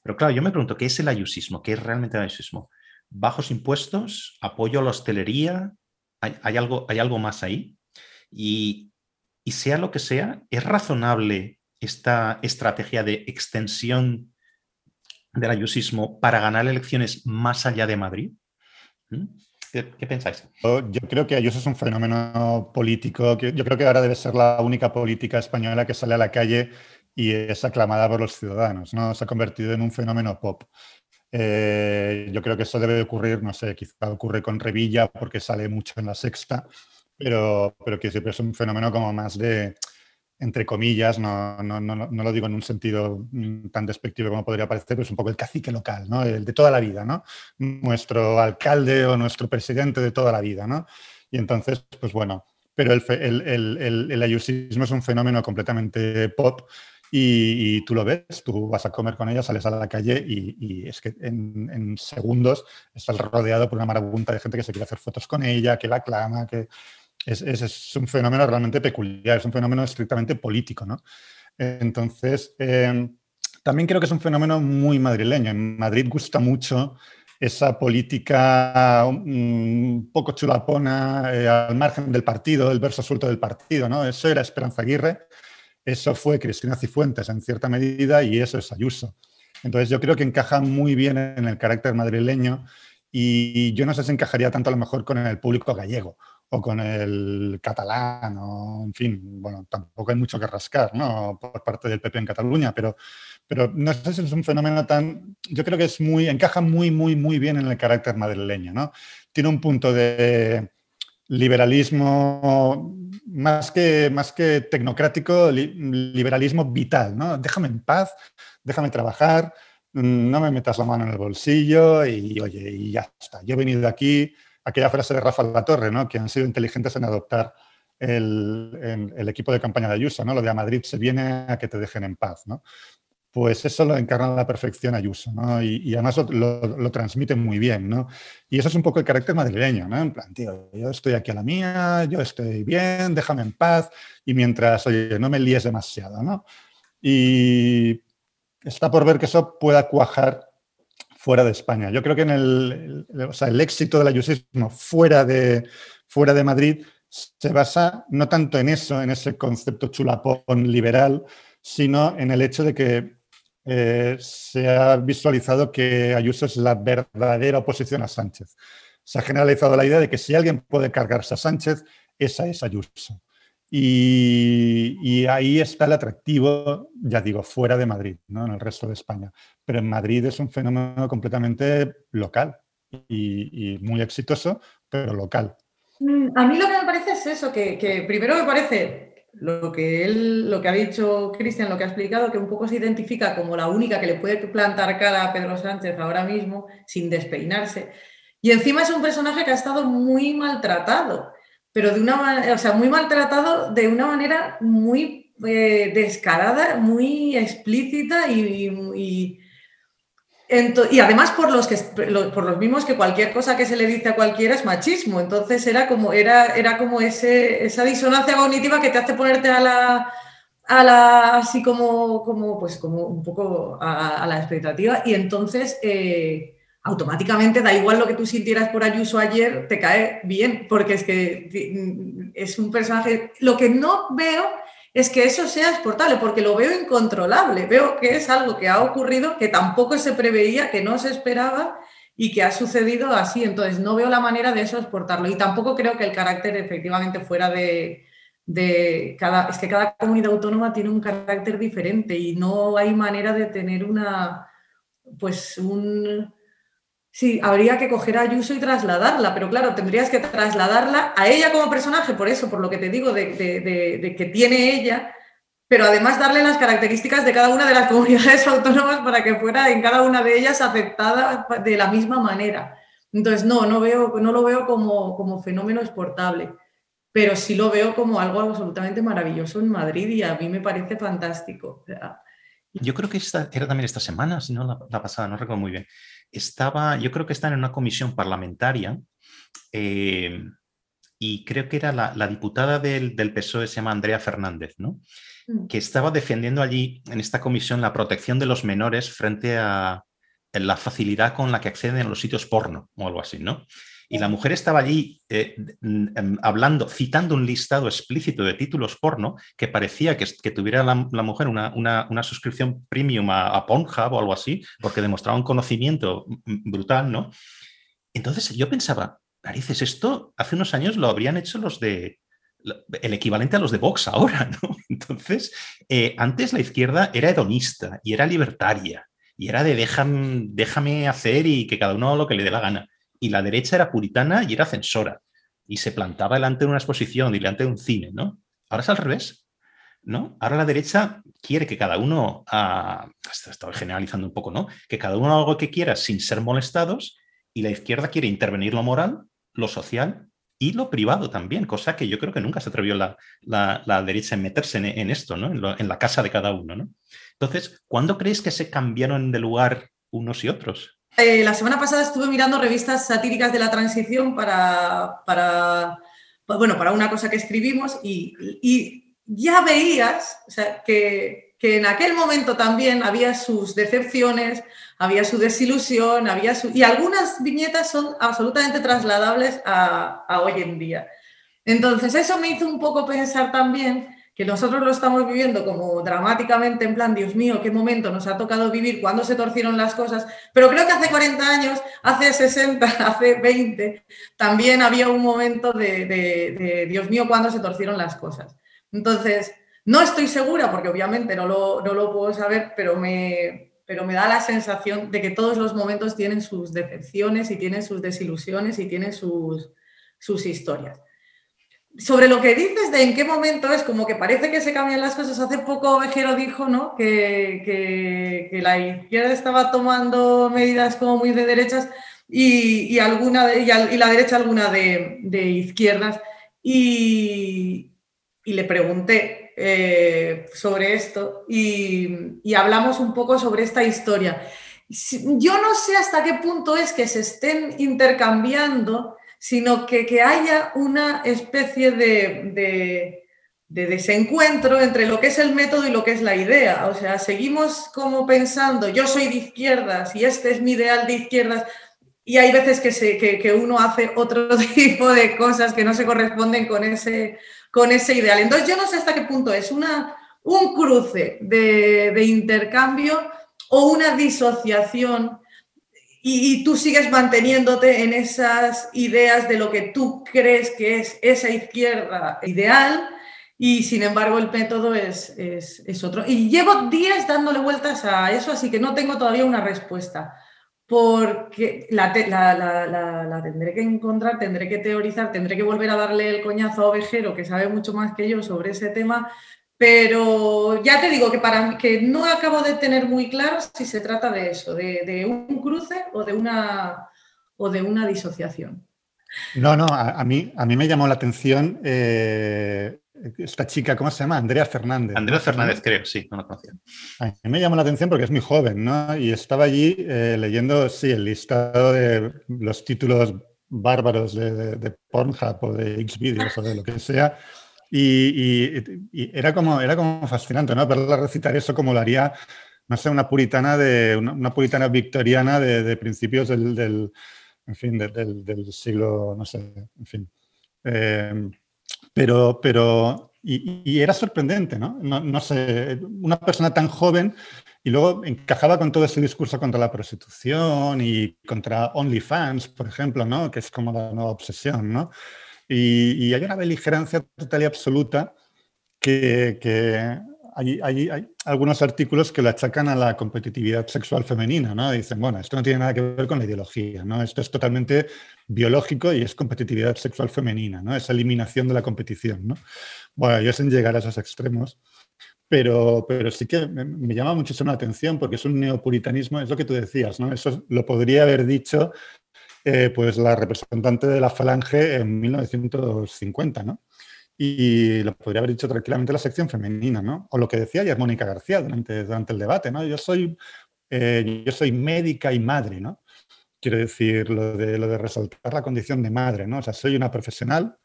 Pero claro, yo me pregunto, ¿qué es el ayusismo? ¿Qué es realmente el ayusismo? bajos impuestos, apoyo a la hostelería, hay, algo, hay algo más ahí. Y, sea lo que sea, ¿es razonable esta estrategia de extensión del ayusismo para ganar elecciones más allá de Madrid? ¿Mm? ¿Qué, pensáis? Yo creo que Ayuso es un fenómeno político. Yo creo que ahora debe ser la única política española que sale a la calle y es aclamada por los ciudadanos. ¿no? Se ha convertido en un fenómeno pop. Eh, yo creo que eso debe de ocurrir, no sé, quizá ocurre con Revilla porque sale mucho en la sexta, pero, pero que siempre es un fenómeno como más de, entre comillas, no, no, no, no, lo digo en un sentido mm, tan despectivo como podría parecer, pero es un poco el cacique local, ¿no? el de toda la vida, ¿no? nuestro alcalde o nuestro presidente de toda la vida. ¿no? Y entonces, pues bueno, pero el, el, el, el ayusismo es un fenómeno completamente pop y, tú lo ves, tú vas a comer con ella, sales a la calle y, es que en, segundos estás rodeado por una marabunta de gente que se quiere hacer fotos con ella, que la aclama, que es, es, un fenómeno realmente peculiar, es un fenómeno estrictamente político. ¿no? Entonces, em, también creo que es un fenómeno muy madrileño. En Madrid gusta mucho esa política un poco chulapona eh, al margen del partido, el verso suelto del partido. ¿no? Eso era Esperanza Aguirre eso fue Cristina Cifuentes en cierta medida y eso es Ayuso. Entonces yo creo que encaja muy bien en el carácter madrileño y yo no sé si encajaría tanto a lo mejor con el público gallego o con el catalán o en fin, bueno, tampoco hay mucho que rascar ¿no? por parte del PP en Cataluña, pero, pero no sé si es un fenómeno tan, yo creo que es muy, encaja muy, muy, muy bien en el carácter madrileño, ¿no? Tiene un punto de liberalismo más que, más que tecnocrático, liberalismo vital, ¿no? Déjame en paz, déjame trabajar, no me metas la mano en el bolsillo y oye, y ya está. Yo he venido aquí, aquella frase de Rafa La Torre, ¿no? Que han sido inteligentes en adoptar el, el, equipo de campaña de Ayuso, ¿no? Lo de a Madrid se viene a que te dejen en paz, ¿no? Pues eso lo encarna a la perfección Ayuso, ¿no? Y, además lo, transmite muy bien, ¿no? Y eso es un poco el carácter madrileño, ¿no? En plan, tío, yo estoy aquí a la mía, yo estoy bien, déjame en paz, y mientras, oye, no me líes demasiado, ¿no? Y está por ver que eso pueda cuajar fuera de España. Yo creo que el, el éxito del ayusismo fuera de, fuera de Madrid se basa no tanto en eso, en ese concepto chulapón liberal, sino en el hecho de que eh, se ha visualizado que Ayuso es la verdadera oposición a Sánchez. Se ha generalizado la idea de que si alguien puede cargarse a Sánchez, esa es Ayuso. Y, ahí está el atractivo, ya digo, fuera de Madrid, ¿no? en el resto de España. Pero en Madrid es un fenómeno completamente local y, muy exitoso, pero local. Mm, a mí lo que me parece es eso, que primero me parece lo que él, lo que ha dicho Cristian, lo que ha explicado, que un poco se identifica como la única que le puede plantar cara a Pedro Sánchez ahora mismo, sin despeinarse. Y encima es un personaje que ha estado muy maltratado, pero de una manera, o sea, muy maltratado de una manera muy eh, descarada, muy explícita y y además por los, que, por los mismos que cualquier cosa que se le dice a cualquiera es machismo. Entonces era como, era, era como ese, esa disonancia cognitiva que te hace ponerte a la, a la así como, como, pues como un poco a, la expectativa. Y entonces eh, automáticamente da igual lo que tú sintieras por Ayuso ayer, te cae bien, porque es que es un personaje. Lo que no veo es que eso sea exportable, porque lo veo incontrolable, veo que es algo que ha ocurrido, que tampoco se preveía, que no se esperaba y que ha sucedido así. Entonces, no veo la manera de eso exportarlo. Y tampoco creo que el carácter efectivamente fuera de, cada... Es que cada comunidad autónoma tiene un carácter diferente y no hay manera de tener una... Pues un... Sí, habría que coger a Ayuso y trasladarla, pero claro, tendrías que trasladarla a ella como personaje, por eso, por lo que te digo, de, de que tiene ella, pero además darle las características de cada una de las <laughs> comunidades autónomas para que fuera en cada una de ellas aceptada de la misma manera. Entonces, no, no, veo, no lo veo como, como fenómeno exportable, pero sí lo veo como algo absolutamente maravilloso en Madrid y a mí me parece fantástico. Yo creo que esta, era también esta semana, si no la, pasada, no recuerdo muy bien. Estaba, yo creo que están en una comisión parlamentaria eh, y creo que era la, la diputada del, del, PSOE, se llama Andrea Fernández, ¿no? Mm. que estaba defendiendo allí en esta comisión la protección de los menores frente a la facilidad con la que acceden a los sitios porno o algo así, ¿no? Y la mujer estaba allí eh, em, hablando, citando un listado explícito de títulos porno que parecía que, tuviera la, mujer una, suscripción premium a, a, Pornhub o algo así, porque demostraba un conocimiento brutal, ¿no? Entonces yo pensaba, narices, esto hace unos años lo habrían hecho los de, el equivalente a los de Vox ahora, <laughs> ¿no? Entonces, eh, antes la izquierda era hedonista y era libertaria y era de déjame, déjame hacer y que cada uno lo que le dé la gana. Y la derecha era puritana y era censora y se plantaba delante de una exposición y delante de un cine, ¿no? Ahora es al revés, ¿no? Ahora la derecha quiere que cada uno, uh, estoy generalizando un poco, ¿no? Que cada uno haga lo que quiera sin ser molestados y la izquierda quiere intervenir lo moral, lo social y lo privado también, cosa que yo creo que nunca se atrevió la, derecha en meterse en, esto, ¿no? En, la casa de cada uno. ¿no? Entonces, ¿cuándo creéis que se cambiaron de lugar unos y otros? Eh, la semana pasada estuve mirando revistas satíricas de la transición para, para, bueno, para una cosa que escribimos y, ya veías que, que en aquel momento también había sus decepciones, había su desilusión, había. Y algunas viñetas son absolutamente trasladables a, hoy en día. Entonces, eso me hizo un poco pensar también que nosotros lo estamos viviendo como dramáticamente, en plan, Dios mío, qué momento nos ha tocado vivir, cuándo se torcieron las cosas, pero creo que hace 40 años, hace 60, <laughs> hace 20, también había un momento de, de Dios mío, cuándo se torcieron las cosas. Entonces, no estoy segura, porque obviamente no lo, no lo puedo saber, pero me, pero me da la sensación de que todos los momentos tienen sus decepciones y tienen sus desilusiones y tienen sus, sus historias. Sobre lo que dices de en qué momento es, como que parece que se cambian las cosas. Hace poco Vejero dijo ¿no? que, que, la izquierda estaba tomando medidas como muy de derechas y, y alguna de, y, la derecha alguna de, de izquierdas. Y, y le pregunté, eh, sobre esto y, hablamos un poco sobre esta historia. Yo no sé hasta qué punto es que se estén intercambiando, sino que, que haya una especie de, de, desencuentro entre lo que es el método y lo que es la idea. O sea, seguimos como pensando, yo soy de izquierdas y este es mi ideal de izquierdas, y hay veces que, se, que, que, uno hace otro <laughs> tipo de cosas que no se corresponden con ese, con ese ideal. Entonces yo no sé hasta qué punto es una, un cruce de, intercambio o una disociación y, tú sigues manteniéndote en esas ideas de lo que tú crees que es esa izquierda ideal y sin embargo el método es, es, es otro. Y llevo días dándole vueltas a eso, así que no tengo todavía una respuesta porque la, tendré que encontrar, tendré que teorizar, tendré que volver a darle el coñazo a Ovejero, que sabe mucho más que yo sobre ese tema, pero ya te digo que para mí, que no acabo de tener muy claro si se trata de eso, de, un cruce o de una, o de una disociación. No, no, a, mí, a mí me llamó la atención eh, esta chica, ¿cómo se llama? Andrea Fernández. Andrea Fernández, creo, sí, no la conocía. A mí me llamó la atención porque es muy joven, ¿no? Y estaba allí eh, leyendo, sí, el listado de los títulos bárbaros de, Pornhub o de Xvideos o de lo que sea. Y, era, como, era como fascinante, ¿no? Verla recitar eso como lo haría, no sé, una puritana, de, una, puritana victoriana de, principios del, en fin, del, siglo, no sé, en fin. Eh, pero, pero y, era sorprendente, ¿no? ¿no? sé, una persona tan joven Y luego encajaba con todo ese discurso contra la prostitución y contra OnlyFans, por ejemplo, ¿no? que es como la nueva obsesión. ¿no? Y, hay una beligerancia total y absoluta que, que hay, hay, algunos artículos que lo achacan a la competitividad sexual femenina, ¿no? Dicen, bueno, esto no tiene nada que ver con la ideología, ¿no? Esto es totalmente biológico y es competitividad sexual femenina, ¿no? Esa eliminación de la competición, ¿no? Bueno, yo sin llegar a esos extremos, pero, pero sí que me, llama muchísimo la atención porque es un neopuritanismo, es lo que tú decías, ¿no? Eso lo podría haber dicho eh, pues la representante de la Falange en 1950, ¿no? Y lo podría haber dicho tranquilamente la sección femenina, ¿no? O lo que decía ayer Mónica García durante, durante el debate, ¿no? Yo soy, eh, yo soy médica y madre, ¿no? Quiero decir, lo de, lo de resaltar la condición de madre, ¿no? O sea, soy una profesional,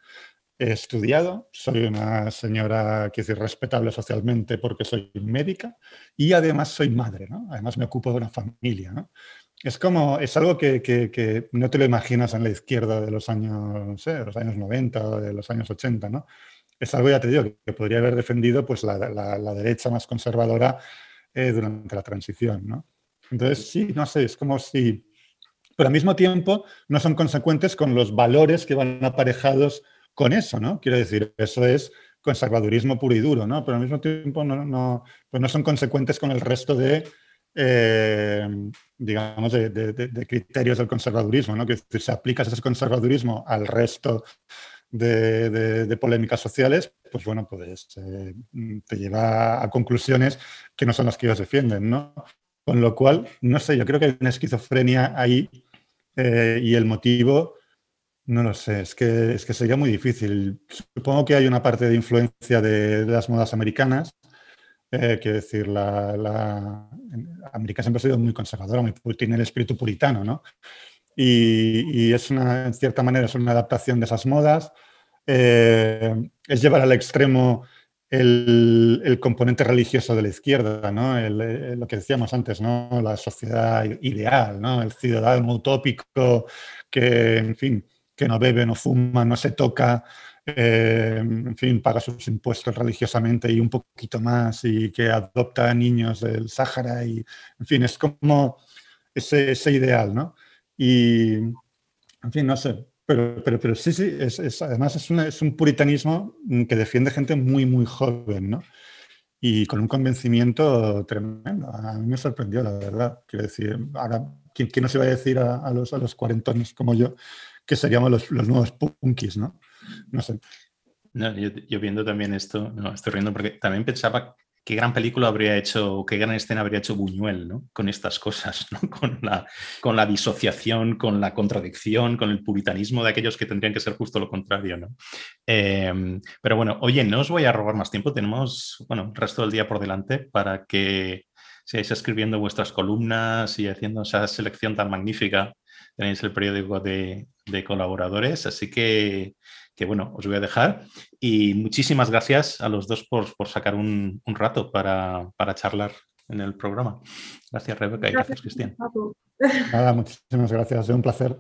he estudiado, soy una señora, quiero decir, respetable socialmente porque soy médica y además soy madre, ¿no? Además me ocupo de una familia, ¿no? Es como, es algo que, que, no te lo imaginas en la izquierda de los años, no sé, los años 90 o de los años 80, ¿no? Es algo, ya te digo, que podría haber defendido pues, la, la, derecha más conservadora eh, durante la transición, ¿no? Entonces, sí, no sé, es como si... Pero al mismo tiempo no son consecuentes con los valores que van aparejados con eso, ¿no? Quiero decir, eso es conservadurismo puro y duro, ¿no? Pero al mismo tiempo no, no, pues no son consecuentes con el resto de eh, digamos, de, criterios del conservadurismo, ¿no? que si aplicas ese conservadurismo al resto de, polémicas sociales, pues bueno, pues eh, te lleva a conclusiones que no son las que ellos defienden, ¿no? Con lo cual, no sé, yo creo que hay una esquizofrenia ahí y el motivo, no lo sé, es que, es que sería muy difícil. Supongo que hay una parte de influencia de las modas americanas, eh, quiero decir, la, la, América siempre ha sido muy conservadora, muy, tiene el espíritu puritano, ¿no? Y, es una, en cierta manera, es una adaptación de esas modas. Eh, es llevar al extremo el, el, componente religioso de la izquierda, ¿no? lo que decíamos antes, ¿no? La sociedad ideal, ¿no? El ciudadano utópico que, en fin, que no bebe, no fuma, no se toca, eh, en fin, paga sus impuestos religiosamente y un poquito más y que adopta a niños del Sáhara y, en fin, es como ese, ese ideal, ¿no? Y, en fin, no sé, pero, pero, pero sí, sí, es, además es, es, un puritanismo que defiende gente muy, muy joven, ¿no? Y con un convencimiento tremendo. A mí me sorprendió, la verdad. Quiero decir, ahora, ¿quién, quién nos iba a decir a, los, a los cuarentones como yo que seríamos los, los nuevos punkis, ¿no? No sé. yo, viendo también esto, no, estoy riendo porque también pensaba qué gran película habría hecho, qué gran escena habría hecho Buñuel, ¿no? Con estas cosas, ¿no? <laughs> Con la, con la disociación, con la contradicción, con el puritanismo de aquellos que tendrían que ser justo lo contrario, ¿no? Em, pero bueno, oye, no os voy a robar más tiempo, tenemos, bueno, el resto del día por delante para que sigáis escribiendo vuestras columnas y haciendo esa selección tan magnífica. Tenéis el periódico de, de colaboradores, así que que bueno, os voy a dejar. Y muchísimas gracias a los dos por, por sacar un, un rato para, para, charlar en el programa. Gracias, Rebeca, y gracias, Cristian. Nada, muchísimas gracias, es un placer.